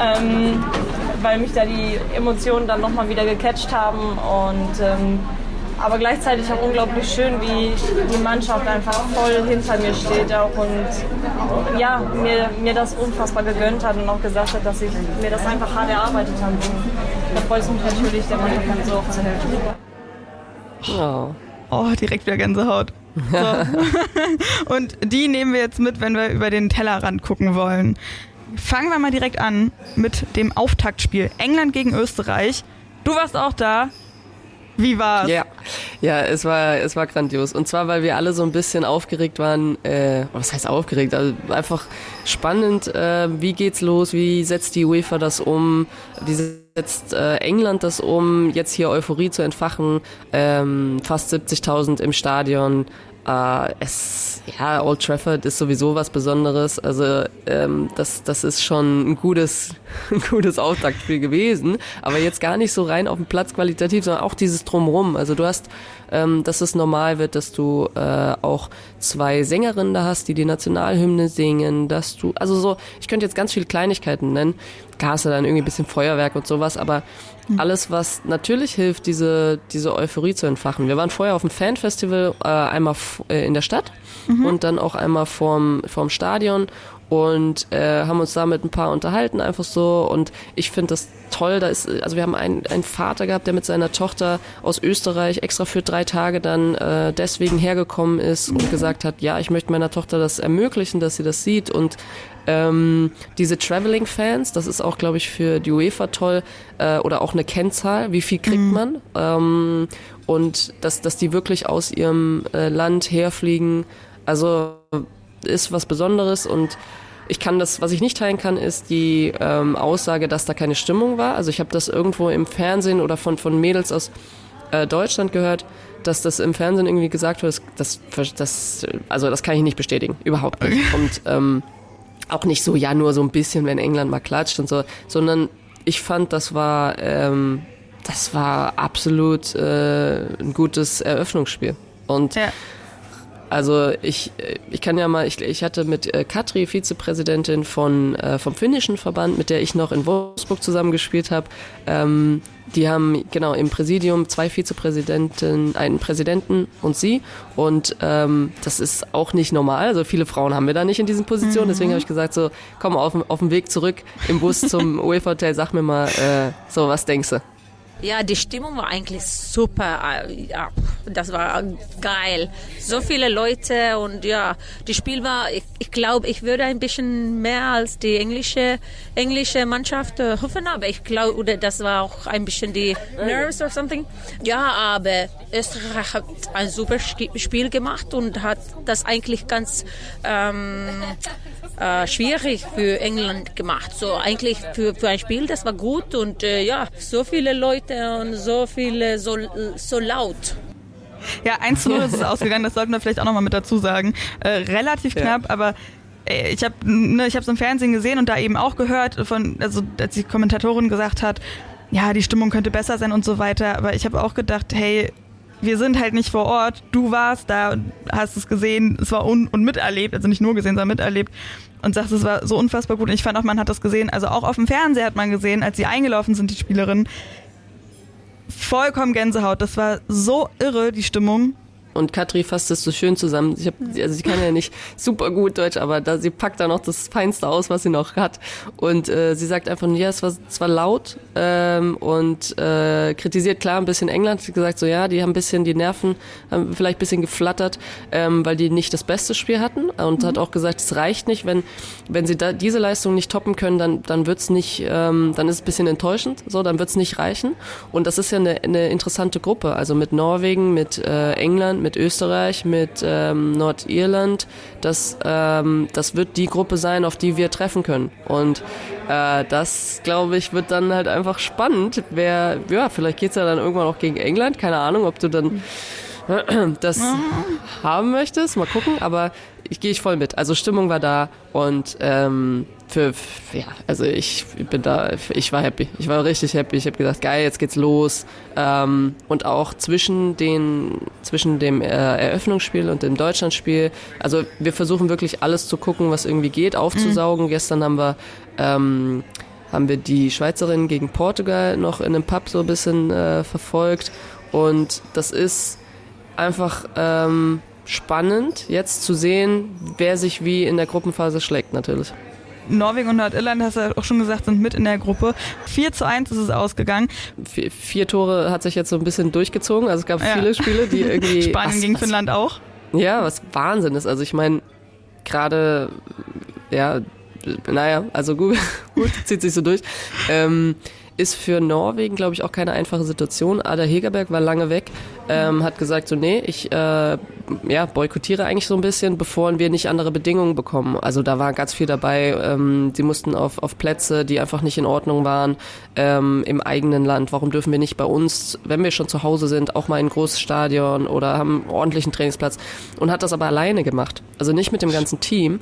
Ähm, weil mich da die Emotionen dann nochmal wieder gecatcht haben und ähm, aber gleichzeitig auch unglaublich schön, wie die Mannschaft einfach voll hinter mir steht auch und ja, mir, mir das unfassbar gegönnt hat und auch gesagt hat, dass ich mir das einfach hart erarbeitet habe. Da freut es mich natürlich, der Mannschaft so oft zu helfen. Oh. oh, direkt wieder Gänsehaut. So. und die nehmen wir jetzt mit, wenn wir über den Tellerrand gucken wollen. Fangen wir mal direkt an mit dem Auftaktspiel. England gegen Österreich. Du warst auch da. Wie war's? Ja, ja, es war es war grandios. Und zwar, weil wir alle so ein bisschen aufgeregt waren. Äh, was heißt aufgeregt? Also einfach spannend. Äh, wie geht's los? Wie setzt die UEFA das um? Wie setzt äh, England das um? Jetzt hier Euphorie zu entfachen. Ähm, fast 70.000 im Stadion. Äh, es, ja, Old Trafford ist sowieso was Besonderes. Also ähm, das, das ist schon ein gutes, ein gutes Auftaktspiel gewesen. Aber jetzt gar nicht so rein auf dem Platz qualitativ, sondern auch dieses Drumrum. Also du hast, ähm, dass es normal wird, dass du äh, auch zwei Sängerinnen da hast, die die Nationalhymne singen, dass du, also so, ich könnte jetzt ganz viele Kleinigkeiten nennen. Klar hast du dann irgendwie ein bisschen Feuerwerk und sowas, aber. Alles, was natürlich hilft, diese, diese Euphorie zu entfachen. Wir waren vorher auf dem Fanfestival, äh, einmal äh, in der Stadt mhm. und dann auch einmal vorm, vorm Stadion und äh, haben uns da mit ein paar unterhalten, einfach so. Und ich finde das toll. Da ist, also wir haben einen, einen Vater gehabt, der mit seiner Tochter aus Österreich extra für drei Tage dann äh, deswegen hergekommen ist und gesagt hat, ja, ich möchte meiner Tochter das ermöglichen, dass sie das sieht. Und ähm, diese Traveling-Fans, das ist auch, glaube ich, für die UEFA toll, äh, oder auch eine Kennzahl, wie viel kriegt mhm. man. Ähm, und dass, dass die wirklich aus ihrem äh, Land herfliegen. Also ist was Besonderes und ich kann das, was ich nicht teilen kann, ist die ähm, Aussage, dass da keine Stimmung war. Also ich habe das irgendwo im Fernsehen oder von, von Mädels aus äh, Deutschland gehört, dass das im Fernsehen irgendwie gesagt das, das, das, also das kann ich nicht bestätigen, überhaupt nicht. Und ähm, auch nicht so, ja, nur so ein bisschen, wenn England mal klatscht und so, sondern ich fand, das war, ähm, das war absolut äh, ein gutes Eröffnungsspiel. Und ja. Also ich, ich kann ja mal, ich, ich hatte mit äh, Katri, Vizepräsidentin von, äh, vom finnischen Verband, mit der ich noch in Wolfsburg zusammengespielt habe, ähm, die haben genau im Präsidium zwei Vizepräsidenten, einen Präsidenten und sie. Und ähm, das ist auch nicht normal. Also viele Frauen haben wir da nicht in diesen Positionen. Mhm. Deswegen habe ich gesagt, so komm auf, auf dem Weg zurück im Bus zum UEFA Hotel, sag mir mal, äh, so was denkst du? Ja, die Stimmung war eigentlich super. Ja, das war geil. So viele Leute und ja, das Spiel war, ich, ich glaube, ich würde ein bisschen mehr als die englische, englische Mannschaft äh, hoffen, aber ich glaube, das war auch ein bisschen die Nerves or something. Ja, aber Österreich hat ein super Spiel gemacht und hat das eigentlich ganz ähm, äh, schwierig für England gemacht. So eigentlich für, für ein Spiel, das war gut und äh, ja, so viele Leute und so viele, so, so laut. Ja, 1 zu 0 ist es ausgegangen, das sollten wir vielleicht auch nochmal mit dazu sagen. Äh, relativ knapp, ja. aber äh, ich habe ne, ich habe im Fernsehen gesehen und da eben auch gehört von also als die Kommentatorin gesagt hat, ja, die Stimmung könnte besser sein und so weiter, aber ich habe auch gedacht, hey, wir sind halt nicht vor Ort. Du warst da, hast es gesehen, es war un und miterlebt, also nicht nur gesehen, sondern miterlebt und sagst, es war so unfassbar gut. Und ich fand auch, man hat das gesehen, also auch auf dem Fernseher hat man gesehen, als sie eingelaufen sind, die Spielerinnen. Vollkommen Gänsehaut. Das war so irre, die Stimmung. Und Katri fasst es so schön zusammen. Ich hab, also sie kann ja nicht super gut Deutsch, aber da, sie packt da noch das Feinste aus, was sie noch hat. Und äh, sie sagt einfach, ja, es war, es war laut ähm, und äh, kritisiert klar ein bisschen England. Sie hat gesagt, so ja, die haben ein bisschen die Nerven, haben vielleicht ein bisschen geflattert, ähm, weil die nicht das beste Spiel hatten. Und mhm. hat auch gesagt, es reicht nicht, wenn, wenn sie da diese Leistung nicht toppen können, dann, dann wird's nicht, ähm, dann ist es ein bisschen enttäuschend, so, dann wird's nicht reichen. Und das ist ja eine, eine interessante Gruppe, also mit Norwegen, mit äh, England, mit Österreich, mit ähm, Nordirland. Das, ähm, das wird die Gruppe sein, auf die wir treffen können. Und äh, das, glaube ich, wird dann halt einfach spannend. Wer, ja, vielleicht geht's ja dann irgendwann auch gegen England. Keine Ahnung, ob du dann das haben möchtest. Mal gucken. Aber ich gehe ich voll mit. Also Stimmung war da und ähm, für, ja, also ich bin da, ich war happy. Ich war richtig happy. Ich habe gesagt, geil, jetzt geht's los. Ähm, und auch zwischen den, zwischen dem äh, Eröffnungsspiel und dem Deutschlandspiel. Also wir versuchen wirklich alles zu gucken, was irgendwie geht, aufzusaugen. Mhm. Gestern haben wir ähm, haben wir die Schweizerin gegen Portugal noch in einem Pub so ein bisschen äh, verfolgt. Und das ist einfach ähm, spannend, jetzt zu sehen, wer sich wie in der Gruppenphase schlägt natürlich. Norwegen und Nordirland, hast du ja auch schon gesagt, sind mit in der Gruppe. 4 zu 1 ist es ausgegangen. Vier, vier Tore hat sich jetzt so ein bisschen durchgezogen. Also es gab ja. viele Spiele, die irgendwie. Spanien was, gegen was, Finnland auch. Ja, was Wahnsinn ist. Also ich meine, gerade, ja, naja, also gut, gut zieht sich so durch. Ähm, ist für Norwegen, glaube ich, auch keine einfache Situation. Ada Hegerberg war lange weg, ähm, hat gesagt so, nee, ich äh, ja, boykottiere eigentlich so ein bisschen, bevor wir nicht andere Bedingungen bekommen. Also da war ganz viel dabei. Ähm, sie mussten auf, auf Plätze, die einfach nicht in Ordnung waren, ähm, im eigenen Land. Warum dürfen wir nicht bei uns, wenn wir schon zu Hause sind, auch mal in ein großes Stadion oder haben einen ordentlichen Trainingsplatz? Und hat das aber alleine gemacht. Also nicht mit dem ganzen Team.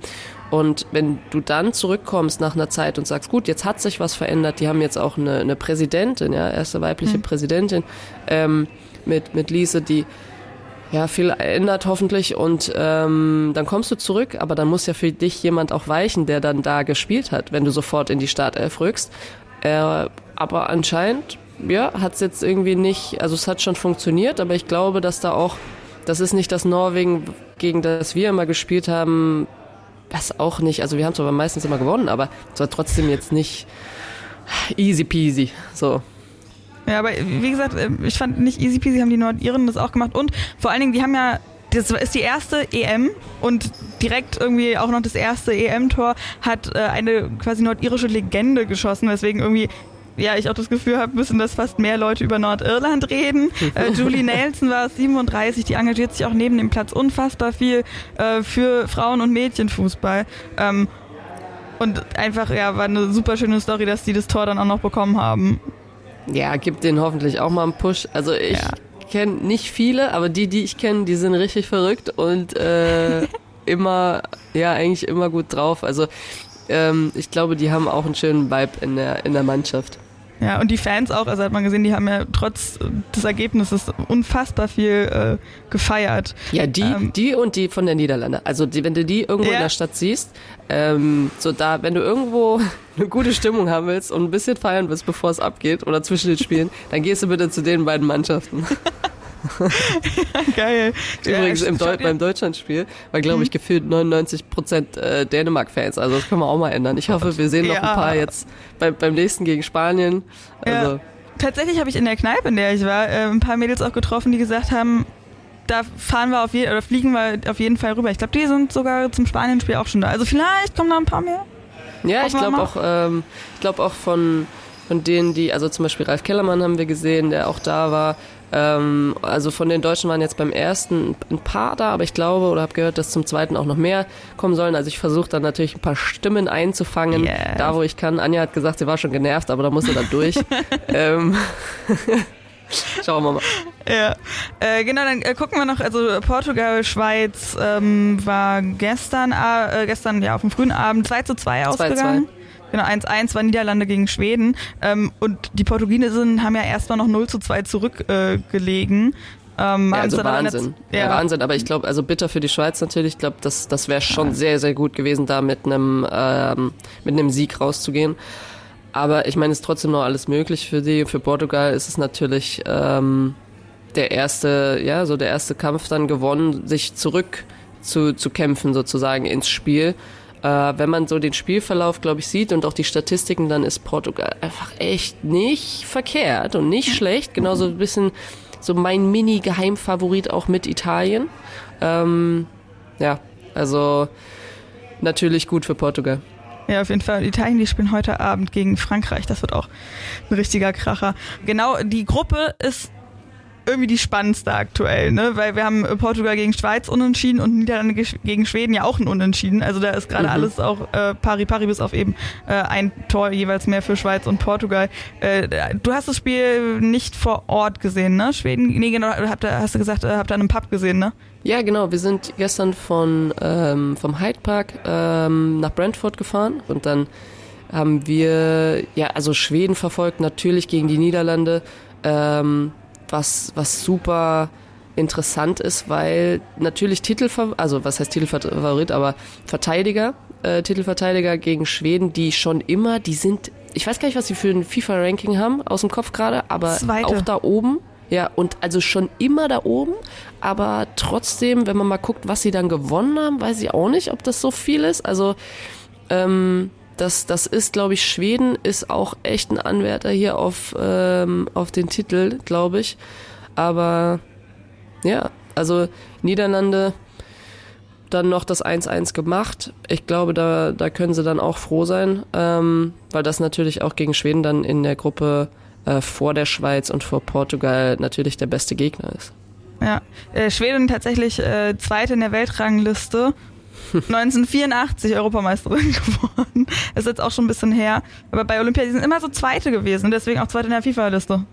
Und wenn du dann zurückkommst nach einer Zeit und sagst, gut, jetzt hat sich was verändert, die haben jetzt auch eine, eine Präsidentin, ja, erste weibliche mhm. Präsidentin ähm, mit, mit Lise, die ja viel ändert hoffentlich und ähm, dann kommst du zurück, aber dann muss ja für dich jemand auch weichen, der dann da gespielt hat, wenn du sofort in die Startelf rückst. Äh, aber anscheinend, ja, hat es jetzt irgendwie nicht, also es hat schon funktioniert, aber ich glaube, dass da auch, das ist nicht das Norwegen, gegen das wir immer gespielt haben, was auch nicht, also wir haben zwar meistens immer gewonnen, aber es war trotzdem jetzt nicht easy peasy. So. Ja, aber wie gesagt, äh, ich fand nicht easy peasy, haben die Nordiren das auch gemacht. Und vor allen Dingen, die haben ja, das ist die erste EM und direkt irgendwie auch noch das erste EM-Tor hat äh, eine quasi nordirische Legende geschossen, weswegen irgendwie ja, ich auch das Gefühl habe, müssen das fast mehr Leute über Nordirland reden. äh, Julie Nelson war 37, die engagiert sich auch neben dem Platz unfassbar viel äh, für Frauen- und Mädchenfußball. Ähm, und einfach, ja, war eine super schöne Story, dass die das Tor dann auch noch bekommen haben. Ja, gibt denen hoffentlich auch mal einen Push. Also ich ja. kenne nicht viele, aber die, die ich kenne, die sind richtig verrückt und äh, immer, ja, eigentlich immer gut drauf. Also ähm, ich glaube, die haben auch einen schönen Vibe in der, in der Mannschaft. Ja, und die Fans auch, also hat man gesehen, die haben ja trotz des Ergebnisses unfassbar viel äh, gefeiert. Ja, die, ähm, die und die von der Niederlande. Also die, wenn du die irgendwo ja. in der Stadt siehst, ähm, so da, wenn du irgendwo eine gute Stimmung haben willst und ein bisschen feiern willst, bevor es abgeht oder zwischen den Spielen, dann gehst du bitte zu den beiden Mannschaften. Geil. Übrigens ja, im Deu beim Deutschlandspiel war, glaube ich, mhm. gefühlt 99 Prozent äh, Dänemark-Fans. Also das können wir auch mal ändern. Ich hoffe, wir sehen noch ja. ein paar jetzt bei, beim nächsten gegen Spanien. Also. Ja. Tatsächlich habe ich in der Kneipe, in der ich war, äh, ein paar Mädels auch getroffen, die gesagt haben, da fahren wir auf jeden oder fliegen wir auf jeden Fall rüber. Ich glaube, die sind sogar zum Spanien-Spiel auch schon da. Also vielleicht kommen da ein paar mehr. Ja, ich glaube auch, ähm, ich glaube auch von von denen, die, also zum Beispiel Ralf Kellermann haben wir gesehen, der auch da war. Ähm, also von den Deutschen waren jetzt beim ersten ein paar da, aber ich glaube oder habe gehört, dass zum zweiten auch noch mehr kommen sollen. Also ich versuche dann natürlich ein paar Stimmen einzufangen, yes. da wo ich kann. Anja hat gesagt, sie war schon genervt, aber da muss sie dann durch. ähm, Schauen wir mal. Ja, äh, genau, dann äh, gucken wir noch, also Portugal, Schweiz ähm, war gestern, äh, gestern ja auf dem frühen Abend 2 zu 2 ausgegangen. 2 Genau, 1-1 war Niederlande gegen Schweden. Ähm, und die Portugiesinnen haben ja erstmal noch 0 zu 2 zurückgelegen. Äh, ähm, ja, also Wahnsinn. Ja. ja. Wahnsinn. Aber ich glaube, also bitter für die Schweiz natürlich. Ich glaube, das, das wäre schon ja. sehr, sehr gut gewesen, da mit einem ähm, mit einem Sieg rauszugehen. Aber ich meine, es ist trotzdem noch alles möglich für die. Für Portugal ist es natürlich ähm, der erste, ja, so der erste Kampf dann gewonnen, sich zurück zu, zu kämpfen sozusagen ins Spiel. Äh, wenn man so den Spielverlauf, glaube ich, sieht und auch die Statistiken, dann ist Portugal einfach echt nicht verkehrt und nicht schlecht. Genauso ein bisschen so mein Mini-Geheimfavorit auch mit Italien. Ähm, ja, also natürlich gut für Portugal. Ja, auf jeden Fall. Italien, die spielen heute Abend gegen Frankreich. Das wird auch ein richtiger Kracher. Genau, die Gruppe ist irgendwie die spannendste aktuell, ne? Weil wir haben Portugal gegen Schweiz unentschieden und Niederlande gegen Schweden ja auch ein Unentschieden. Also da ist gerade mhm. alles auch äh, pari pari bis auf eben äh, ein Tor jeweils mehr für Schweiz und Portugal. Äh, du hast das Spiel nicht vor Ort gesehen, ne? Schweden, nee, genau, habt hast du gesagt, äh, habt ihr an einem Pub gesehen, ne? Ja, genau. Wir sind gestern von ähm, vom Hyde Park ähm, nach Brentford gefahren und dann haben wir ja also Schweden verfolgt natürlich gegen die Niederlande. Ähm, was, was super interessant ist, weil natürlich Titelfavorit, also was heißt Titelfavorit, aber Verteidiger, äh, Titelverteidiger gegen Schweden, die schon immer, die sind, ich weiß gar nicht, was sie für ein FIFA-Ranking haben, aus dem Kopf gerade, aber Zweite. auch da oben. Ja, und also schon immer da oben, aber trotzdem, wenn man mal guckt, was sie dann gewonnen haben, weiß ich auch nicht, ob das so viel ist. Also, ähm, das, das ist, glaube ich, Schweden ist auch echt ein Anwärter hier auf, ähm, auf den Titel, glaube ich. Aber ja, also Niederlande dann noch das 1-1 gemacht. Ich glaube, da, da können sie dann auch froh sein, ähm, weil das natürlich auch gegen Schweden dann in der Gruppe äh, vor der Schweiz und vor Portugal natürlich der beste Gegner ist. Ja, äh, Schweden tatsächlich äh, zweite in der Weltrangliste 1984 Europameisterin geworden. Ist jetzt auch schon ein bisschen her. Aber bei Olympia, die sind immer so Zweite gewesen. Deswegen auch Zweite in der FIFA-Liste.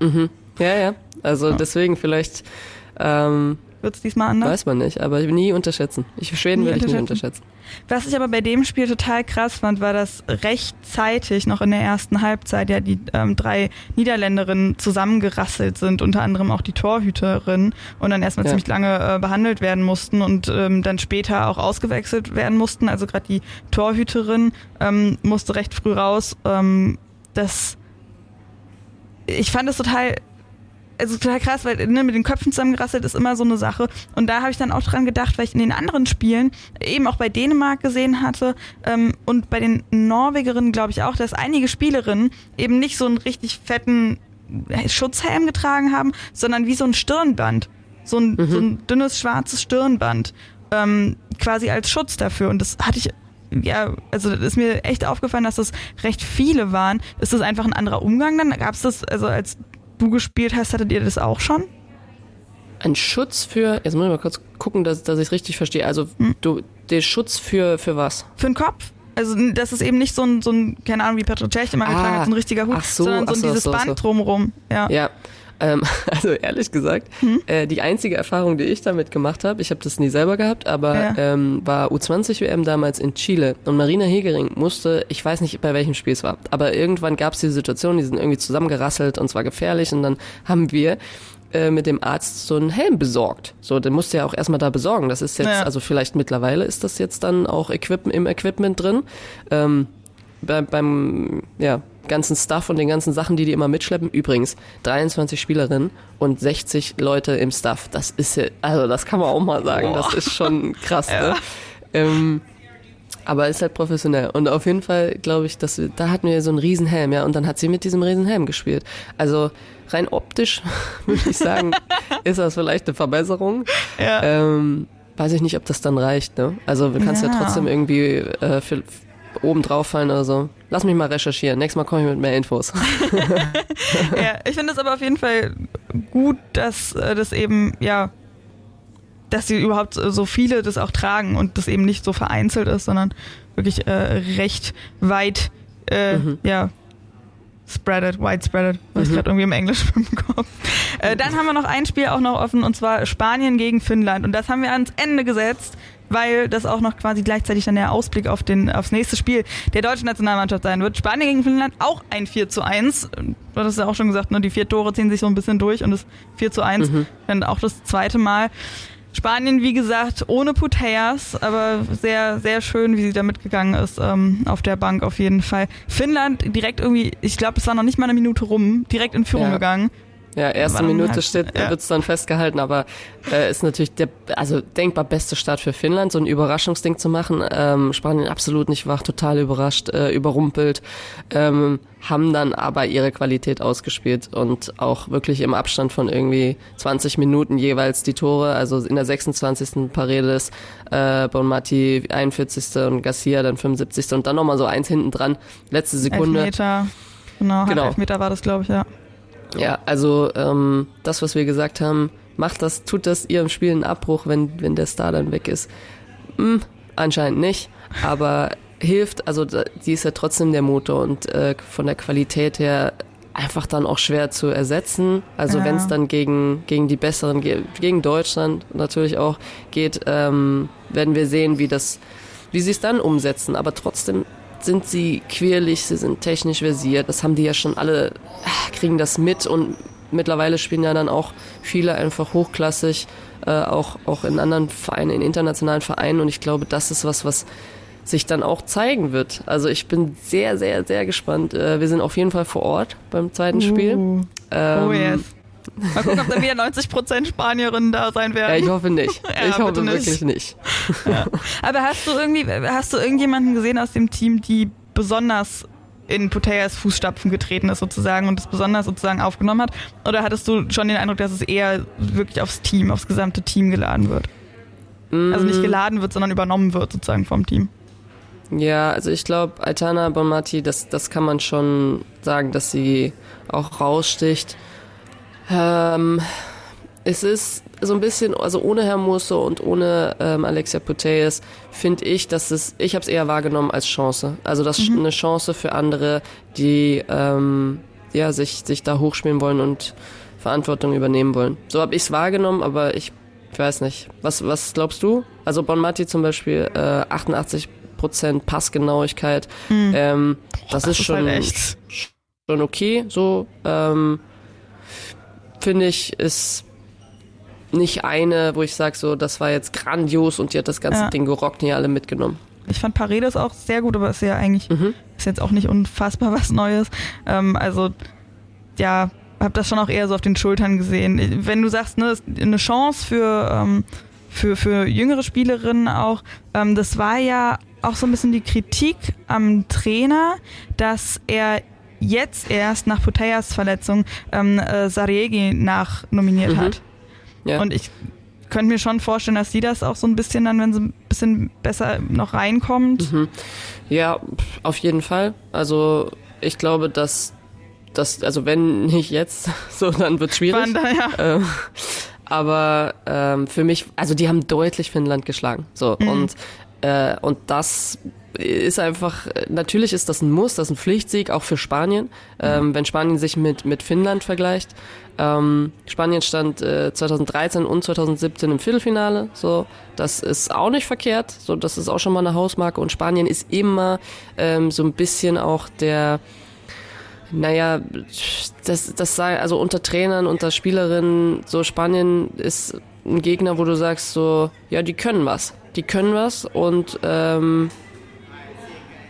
Mhm. Ja, ja. Also ja. deswegen vielleicht ähm, wird es diesmal anders? Weiß man nicht, aber nie unterschätzen. Ich, Schweden will ich nie unterschätzen. Was ich aber bei dem Spiel total krass fand, war, dass rechtzeitig noch in der ersten Halbzeit ja die ähm, drei Niederländerinnen zusammengerasselt sind, unter anderem auch die Torhüterin und dann erstmal ja. ziemlich lange äh, behandelt werden mussten und ähm, dann später auch ausgewechselt werden mussten. Also gerade die Torhüterin ähm, musste recht früh raus. Ähm, das ich fand es total also total krass, weil ne, mit den Köpfen zusammengerasselt ist immer so eine Sache. Und da habe ich dann auch dran gedacht, weil ich in den anderen Spielen, eben auch bei Dänemark gesehen hatte ähm, und bei den Norwegerinnen glaube ich auch, dass einige Spielerinnen eben nicht so einen richtig fetten Schutzhelm getragen haben, sondern wie so ein Stirnband. So ein, mhm. so ein dünnes schwarzes Stirnband. Ähm, quasi als Schutz dafür. Und das hatte ich ja, also das ist mir echt aufgefallen, dass das recht viele waren. Ist das einfach ein anderer Umgang dann? Gab es das, also als du gespielt hast, hattet ihr das auch schon? Ein Schutz für, jetzt muss ich mal kurz gucken, dass, dass ich es richtig verstehe. Also hm. du, der Schutz für, für was? Für den Kopf. Also das ist eben nicht so ein, so ein keine Ahnung, wie Petro Cech immer ah, getragen hat, so ein richtiger Hut, so, sondern so, so dieses so, Band so. drumrum. Ja. ja. Ähm, also ehrlich gesagt, hm? äh, die einzige Erfahrung, die ich damit gemacht habe, ich habe das nie selber gehabt, aber ja. ähm, war U20 WM damals in Chile und Marina Hegering musste, ich weiß nicht bei welchem Spiel es war, aber irgendwann gab es die Situation, die sind irgendwie zusammengerasselt und zwar gefährlich und dann haben wir äh, mit dem Arzt so einen Helm besorgt. So, den musste ja auch erstmal da besorgen. Das ist jetzt, ja. also vielleicht mittlerweile ist das jetzt dann auch Equipment im Equipment drin. Ähm, bei, beim, ja, ganzen Stuff und den ganzen Sachen, die die immer mitschleppen. Übrigens, 23 Spielerinnen und 60 Leute im Stuff. Das ist ja, also das kann man auch mal sagen. Boah. Das ist schon krass, ja. ne? Ähm, aber ist halt professionell. Und auf jeden Fall glaube ich, dass wir, da hatten wir so einen Riesenhelm, ja, und dann hat sie mit diesem Riesenhelm gespielt. Also rein optisch würde ich sagen, ist das vielleicht eine Verbesserung. Ja. Ähm, weiß ich nicht, ob das dann reicht, ne? Also du kannst ja, ja trotzdem irgendwie äh, für, oben drauf fallen oder so. Lass mich mal recherchieren. Nächstes Mal komme ich mit mehr Infos. ja, ich finde es aber auf jeden Fall gut, dass äh, das eben, ja, dass sie überhaupt so viele das auch tragen und das eben nicht so vereinzelt ist, sondern wirklich äh, recht weit, äh, mhm. ja, spreadet, widespreadet, was mhm. ich gerade irgendwie im Englisch im Kopf. Äh, dann haben wir noch ein Spiel auch noch offen und zwar Spanien gegen Finnland und das haben wir ans Ende gesetzt weil das auch noch quasi gleichzeitig dann der Ausblick auf den, aufs nächste Spiel der deutschen Nationalmannschaft sein wird. Spanien gegen Finnland auch ein 4 zu 1. Du hast ja auch schon gesagt, ne, die vier Tore ziehen sich so ein bisschen durch und das 4 zu 1 mhm. dann auch das zweite Mal. Spanien, wie gesagt, ohne Puteas, aber sehr, sehr schön, wie sie da mitgegangen ist, ähm, auf der Bank auf jeden Fall. Finnland direkt irgendwie, ich glaube, es war noch nicht mal eine Minute rum, direkt in Führung ja. gegangen. Ja, erste Wann Minute steht, ja. wird's dann festgehalten, aber äh, ist natürlich der, also denkbar beste Start für Finnland, so ein Überraschungsding zu machen. Ähm, Spanien absolut nicht wach, total überrascht, äh, überrumpelt, ähm, haben dann aber ihre Qualität ausgespielt und auch wirklich im Abstand von irgendwie 20 Minuten jeweils die Tore, also in der 26. Paredes, äh, Bonmati 41. und Garcia dann 75. und dann nochmal so eins hinten dran, letzte Sekunde. Elfmeter. Genau, Genau. Elfmeter war das, glaube ich, ja. Ja, also ähm, das, was wir gesagt haben, macht das, tut das ihrem Spiel einen Abbruch, wenn, wenn der Star dann weg ist? Hm, anscheinend nicht, aber hilft, also sie ist ja trotzdem der Motor und äh, von der Qualität her einfach dann auch schwer zu ersetzen. Also Ja. wenn es dann gegen, gegen die besseren, ge- gegen Deutschland natürlich auch geht, ähm, werden wir sehen, wie das, wie sie es dann umsetzen. Aber trotzdem sind sie quirlig, sie sind technisch versiert. Das haben die ja schon alle, ah, kriegen das mit und mittlerweile spielen ja dann auch viele einfach hochklassig, äh, auch, auch in anderen Vereinen, in internationalen Vereinen. Und ich glaube, das ist was, was sich dann auch zeigen wird. Also ich bin sehr, sehr, sehr gespannt. Äh, wir sind auf jeden Fall vor Ort beim zweiten Spiel. Uh. Ähm, oh yes. Mal gucken, ob da wieder 90% Spanierinnen da sein werden. Ja, ich hoffe nicht. Ja, ich hoffe nicht. wirklich nicht. Aber hast du irgendwie, hast du irgendjemanden gesehen aus dem Team, die besonders in Putellas Fußstapfen getreten ist sozusagen und es besonders sozusagen aufgenommen hat? Oder hattest du schon den Eindruck, dass es eher wirklich aufs Team, aufs gesamte Team geladen wird? Also Mm. nicht geladen wird, sondern übernommen wird sozusagen vom Team. Ja, also ich glaube, Aitana Bonmati, das, das kann man schon sagen, dass sie auch raussticht. Ähm, es ist so ein bisschen, also ohne Hermoso und ohne ähm, Alexia Putellas finde ich, dass es, ich habe es eher wahrgenommen als Chance. Also das ist eine Chance für andere, die ähm, ja, sich, sich da hochspielen wollen und Verantwortung übernehmen wollen. So habe ich es wahrgenommen, aber ich, ich weiß nicht. Was, was glaubst du? Also Bonmati zum Beispiel, äh, 88 Prozent Passgenauigkeit. Mhm. Ähm, das, das ist schon, halt echt. schon okay. So ähm, finde ich ist nicht eine, wo ich sage so, das war jetzt grandios und die hat das ganze Ja. Ding gerockt, und hier alle mitgenommen. Ich fand Paredes auch sehr gut, aber ist ja eigentlich, Mhm. ist jetzt auch nicht unfassbar was Neues. Ähm, also, ja, hab das schon auch eher so auf den Schultern gesehen. Wenn du sagst, ne, eine Chance für, ähm, für, für jüngere Spielerinnen auch, ähm, das war ja auch so ein bisschen die Kritik am Trainer, dass er jetzt erst nach Putellas Verletzung ähm, äh, Saregi nachnominiert Mhm. hat. Ja. Und ich könnte mir schon vorstellen, dass sie das auch so ein bisschen dann, wenn sie ein bisschen besser noch reinkommt. Mhm. Ja, auf jeden Fall. Also ich glaube, dass das, also wenn nicht jetzt, so dann wird schwierig. Wann da, ja. Ähm, aber ähm, für mich, also die haben deutlich Finnland geschlagen. So Mhm. und äh, und das ist einfach, natürlich ist das ein Muss, das ist ein Pflichtsieg, auch für Spanien, ähm, wenn Spanien sich mit, mit Finnland vergleicht. Ähm, Spanien stand äh, 2013 und 2017 im Viertelfinale, so, das ist auch nicht verkehrt, so, das ist auch schon mal eine Hausmarke und Spanien ist immer ähm, so ein bisschen auch der, naja, das, das sei, also unter Trainern, unter Spielerinnen, so Spanien ist ein Gegner, wo du sagst so, ja, die können was. Die können was und ähm,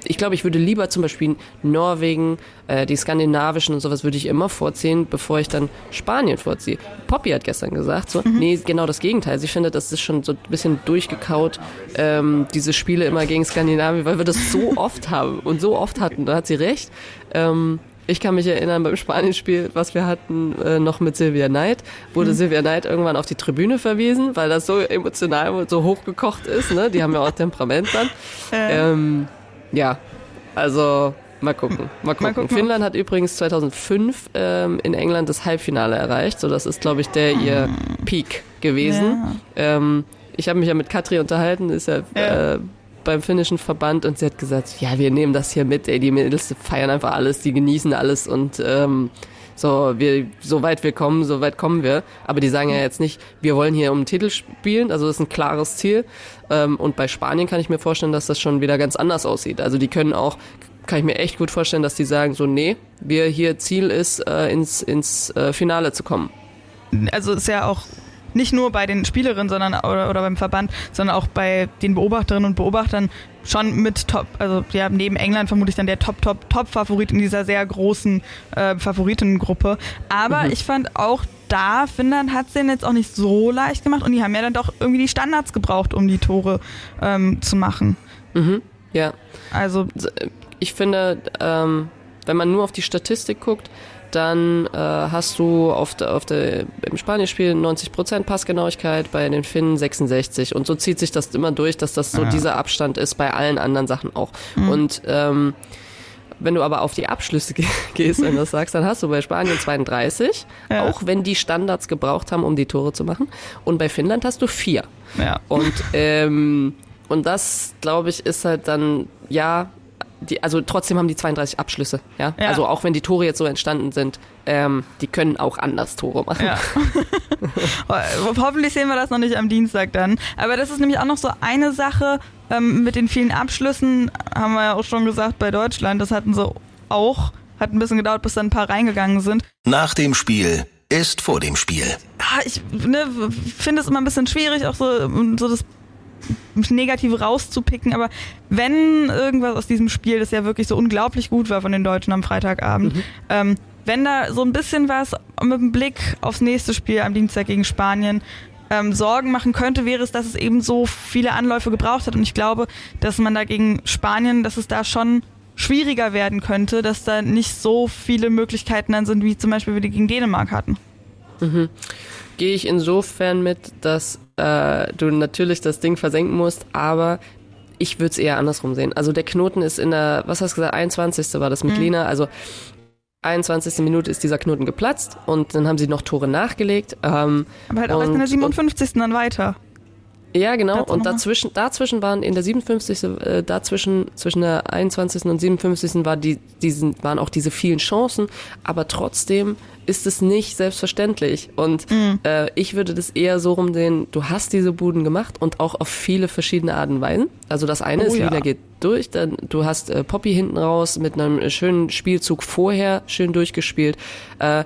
ich glaube, ich würde lieber zum Beispiel Norwegen, äh, die skandinavischen und sowas würde ich immer vorziehen, bevor ich dann Spanien vorziehe. Poppy hat gestern gesagt, so, nee, genau das Gegenteil. Sie findet, das ist schon so ein bisschen durchgekaut, ähm, diese Spiele immer gegen Skandinavien, weil wir das so oft haben und so oft hatten. Da hat sie recht. Ähm, ich kann mich erinnern beim Spanienspiel, was wir hatten, äh, noch mit Silvia Knight, wurde Mhm. Silvia Knight irgendwann auf die Tribüne verwiesen, weil das so emotional und so hochgekocht ist. Ne? Die haben ja auch Temperament dann. Äh. Ähm, ja, also mal gucken. Mal gucken. gucken, Finnland hat übrigens 2005 ähm, in England das Halbfinale erreicht. So, das ist, glaube ich, der ihr Peak gewesen. Ähm, ich habe mich ja mit Katri unterhalten, ist ja, Ja. Äh, beim finnischen Verband und sie hat gesagt, ja, wir nehmen das hier mit, ey, die Mädels feiern einfach alles, die genießen alles und ähm, so, wir, so weit wir kommen, so weit kommen wir. Aber die sagen ja jetzt nicht, wir wollen hier um den Titel spielen, also das ist ein klares Ziel. Ähm, und bei Spanien kann ich mir vorstellen, dass das schon wieder ganz anders aussieht. Also die können auch, kann ich mir echt gut vorstellen, dass die sagen so, nee, wir hier Ziel ist, äh, ins, ins äh, Finale zu kommen. Also ist ja auch nicht nur bei den Spielerinnen sondern oder, oder beim Verband, sondern auch bei den Beobachterinnen und Beobachtern schon mit Top, also ja, neben England vermutlich dann der Top, Top, Top-Favorit in dieser sehr großen äh, Favoritinnengruppe. Aber mhm. ich fand auch da, Finnland hat es denen jetzt auch nicht so leicht gemacht und die haben ja dann doch irgendwie die Standards gebraucht, um die Tore ähm, zu machen. Mhm. Ja. Also ich finde, ähm, wenn man nur auf die Statistik guckt, dann äh, hast du auf der, auf der, im Spanienspiel 90% Passgenauigkeit, bei den Finnen 66 und so zieht sich das immer durch, dass das so ja. dieser Abstand ist bei allen anderen Sachen auch. Mhm. Und ähm, wenn du aber auf die Abschlüsse gehst, wenn du das sagst, dann hast du bei Spanien 32, ja. auch wenn die Standards gebraucht haben, um die Tore zu machen. Und bei Finnland hast du vier. Ja. Und, ähm, und das, glaube ich, ist halt dann, ja, die, also trotzdem haben die 32 Abschlüsse, ja? ja. Also auch wenn die Tore jetzt so entstanden sind, ähm, die können auch anders Tore machen. Ja. Hoffentlich sehen wir das noch nicht am Dienstag dann. Aber das ist nämlich auch noch so eine Sache ähm, mit den vielen Abschlüssen, haben wir ja auch schon gesagt bei Deutschland, das hatten sie auch, hat ein bisschen gedauert, bis dann ein paar reingegangen sind. Nach dem Spiel ist vor dem Spiel. Ah, ich ne, finde es immer ein bisschen schwierig, auch so, so das Negative rauszupicken, aber wenn irgendwas aus diesem Spiel, das ja wirklich so unglaublich gut war von den Deutschen am Freitagabend, mhm. ähm, wenn da so ein bisschen was mit dem Blick aufs nächste Spiel am Dienstag gegen Spanien ähm, Sorgen machen könnte, wäre es, dass es eben so viele Anläufe gebraucht hat. Und ich glaube, dass man da gegen Spanien, dass es da schon schwieriger werden könnte, dass da nicht so viele Möglichkeiten dann sind, wie zum Beispiel wir die gegen Dänemark hatten. Mhm. Gehe ich insofern mit, dass äh, du natürlich das Ding versenken musst, aber ich würde es eher andersrum sehen. Also der Knoten ist in der, was hast du gesagt, 21. war das mit mhm. Lina, also 21. Minute ist dieser Knoten geplatzt und dann haben sie noch Tore nachgelegt. Ähm, aber halt auch erst in der 57. dann weiter. Ja, genau. Und dazwischen, dazwischen waren in der 57. Äh, dazwischen zwischen der 21. und 57. War die, diesen, waren auch diese vielen Chancen, aber trotzdem ist es nicht selbstverständlich. Und mhm. äh, ich würde das eher so rumsehen, du hast diese Buden gemacht und auch auf viele verschiedene Arten und Weisen. Also das eine oh, ist, ja. geht durch, dann du hast äh, Poppy hinten raus mit einem schönen Spielzug vorher schön durchgespielt. Äh,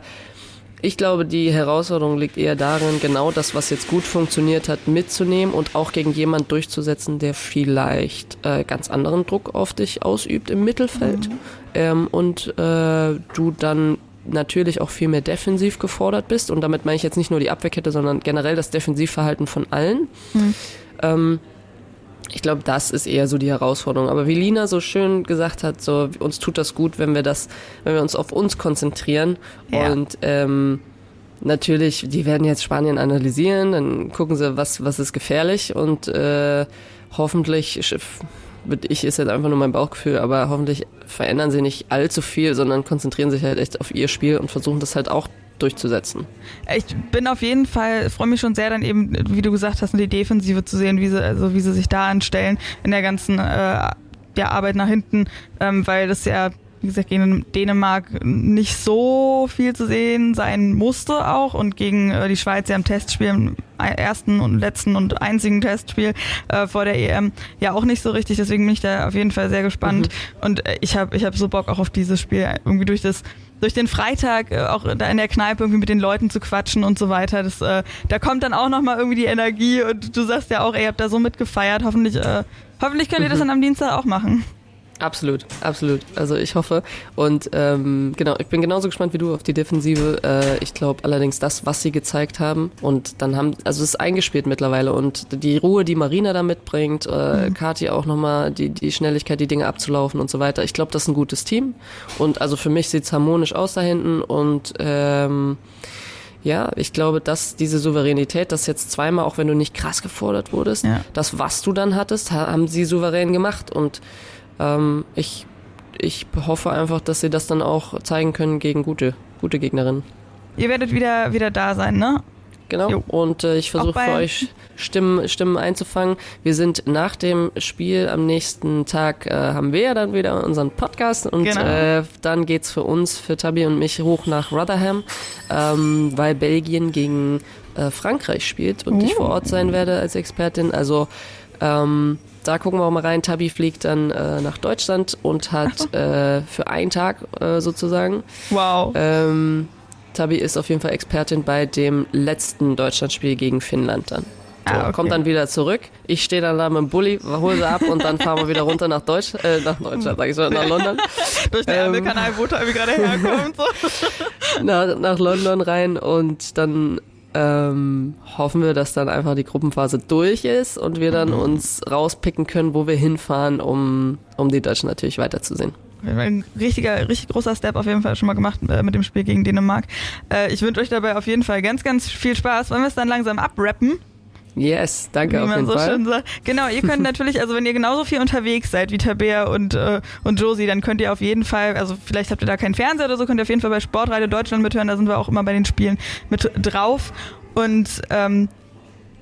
ich glaube, die Herausforderung liegt eher darin, genau das, was jetzt gut funktioniert hat, mitzunehmen und auch gegen jemand durchzusetzen, der vielleicht äh, ganz anderen Druck auf dich ausübt im Mittelfeld mhm. ähm, und äh, du dann natürlich auch viel mehr defensiv gefordert bist. Und damit meine ich jetzt nicht nur die Abwehrkette, sondern generell das Defensivverhalten von allen. Mhm. Ähm, ich glaube, das ist eher so die Herausforderung. Aber wie Lina so schön gesagt hat, so uns tut das gut, wenn wir das, wenn wir uns auf uns konzentrieren. Ja. Und ähm, natürlich, die werden jetzt Spanien analysieren, dann gucken sie, was was ist gefährlich und äh, hoffentlich ich ist jetzt einfach nur mein Bauchgefühl, aber hoffentlich verändern sie nicht allzu viel, sondern konzentrieren sich halt echt auf ihr Spiel und versuchen das halt auch durchzusetzen. Ich bin auf jeden Fall, freue mich schon sehr dann eben, wie du gesagt hast, die Defensive zu sehen, wie sie, also wie sie sich da anstellen in der ganzen äh, der Arbeit nach hinten, ähm, weil das ja wie gesagt, gegen Dänemark nicht so viel zu sehen sein musste auch und gegen äh, die Schweiz ja im Testspiel, im ersten und letzten und einzigen Testspiel äh, vor der EM ja auch nicht so richtig, deswegen bin ich da auf jeden Fall sehr gespannt mhm. und äh, ich habe ich hab so Bock auch auf dieses Spiel, irgendwie durch das durch den Freitag äh, auch da in der Kneipe irgendwie mit den Leuten zu quatschen und so weiter. Das, äh, da kommt dann auch nochmal irgendwie die Energie und du sagst ja auch, ey, ihr habt da so mitgefeiert. Hoffentlich, äh, hoffentlich könnt ihr das mhm. dann am Dienstag auch machen. Absolut, absolut. Also ich hoffe. Und ähm, genau, ich bin genauso gespannt wie du auf die Defensive. Äh, ich glaube allerdings das, was sie gezeigt haben. Und dann haben, also es ist eingespielt mittlerweile. Und die Ruhe, die Marina da mitbringt, äh, mhm. Kati auch nochmal die, die Schnelligkeit, die Dinge abzulaufen und so weiter. Ich glaube, das ist ein gutes Team. Und also für mich sieht's harmonisch aus da hinten. Und ähm, ja, ich glaube, dass diese Souveränität, das jetzt zweimal, auch wenn du nicht krass gefordert wurdest, ja. das, was du dann hattest, haben sie souverän gemacht. Und ähm, ich, ich hoffe einfach, dass sie das dann auch zeigen können gegen gute, gute Gegnerinnen. Ihr werdet wieder, wieder da sein, ne? Genau. Jo. Und äh, ich versuche für euch Stimmen, Stimmen einzufangen. Wir sind nach dem Spiel am nächsten Tag, äh, haben wir ja dann wieder unseren Podcast und genau. äh, dann geht's für uns, für Tabi und mich hoch nach Rotherham, ähm, weil Belgien gegen äh, Frankreich spielt und uh. ich vor Ort sein werde als Expertin. Also ähm, da gucken wir auch mal rein. Tabi fliegt dann äh, nach Deutschland und hat äh, für einen Tag äh, sozusagen. Wow. Ähm, Tabi ist auf jeden Fall Expertin bei dem letzten Deutschlandspiel gegen Finnland dann. So, Ah, okay. Kommt dann wieder zurück. Ich stehe dann da mit dem Bulli, hole sie ab und dann fahren wir wieder runter nach Deutsch, äh, nach Deutschland, sag ich schon, nach London. Durch den Ähm. Ärmelkanal, wo Tabi gerade herkommt. So. nach, nach London rein und dann ähm, hoffen wir, dass dann einfach die Gruppenphase durch ist und wir dann uns rauspicken können, wo wir hinfahren, um, um die Deutschen natürlich weiterzusehen. Ein richtiger, richtig großer Step auf jeden Fall schon mal gemacht äh, mit dem Spiel gegen Dänemark. Äh, ich wünsche euch dabei auf jeden Fall ganz, ganz viel Spaß. Wollen wir es dann langsam abrappen? Yes, danke wie auf jeden so Fall. schön sagt. Genau, ihr könnt natürlich, also wenn ihr genauso viel unterwegs seid wie Tabea und, äh, und Josie, dann könnt ihr auf jeden Fall, also vielleicht habt ihr da keinen Fernseher oder so, könnt ihr auf jeden Fall bei Sportradio Deutschland mithören, da sind wir auch immer bei den Spielen mit drauf. Und ähm,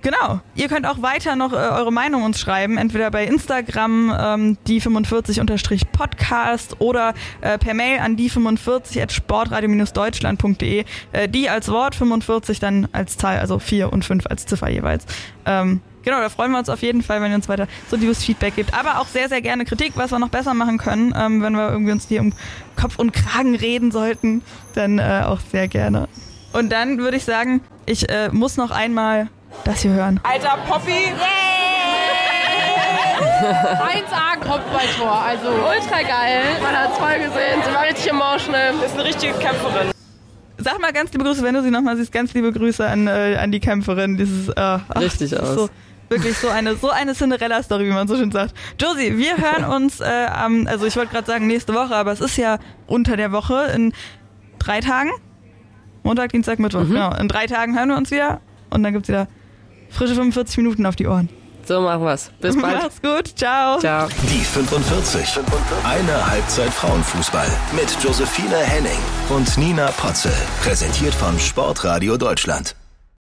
Genau. Ihr könnt auch weiter noch äh, eure Meinung uns schreiben, entweder bei Instagram ähm, die45-podcast oder äh, per Mail an die45 at sportradio-deutschland.de. Äh, die als Wort, 45 dann als Zahl, also 4 und 5 als Ziffer jeweils. Ähm, Genau, da freuen wir uns auf jeden Fall, wenn ihr uns weiter so liebes Feedback gibt. Aber auch sehr, sehr gerne Kritik, was wir noch besser machen können. Ähm, wenn wir irgendwie uns hier um Kopf und Kragen reden sollten, dann äh, auch sehr gerne. Und dann würde ich sagen, ich äh, muss noch einmal das hier hören. Alter Poppy. 1A Kopfballtor, also Ultra geil. Man hat es voll gesehen. Sie war richtig emotional. Ist eine richtige Kämpferin. Sag mal ganz liebe Grüße, wenn du sie nochmal siehst, ganz liebe Grüße an, äh, an die Kämpferin. Dieses, äh, ach, Richtig aus. So, wirklich so eine, so eine Cinderella-Story, wie man so schön sagt. Josie, wir hören uns äh, am, also ich wollte gerade sagen nächste Woche, aber es ist ja unter der Woche in drei Tagen. Montag, Dienstag, Mittwoch. Mhm. Genau. In drei Tagen hören wir uns wieder und dann gibt's wieder frische 45 Minuten auf die Ohren. So machen wir's. Bis bald. Mach's gut. Ciao. Ciao. Die 45. Eine Halbzeit Frauenfußball mit Josephine Henning und Nina Potzel. Präsentiert von Sportradio Deutschland.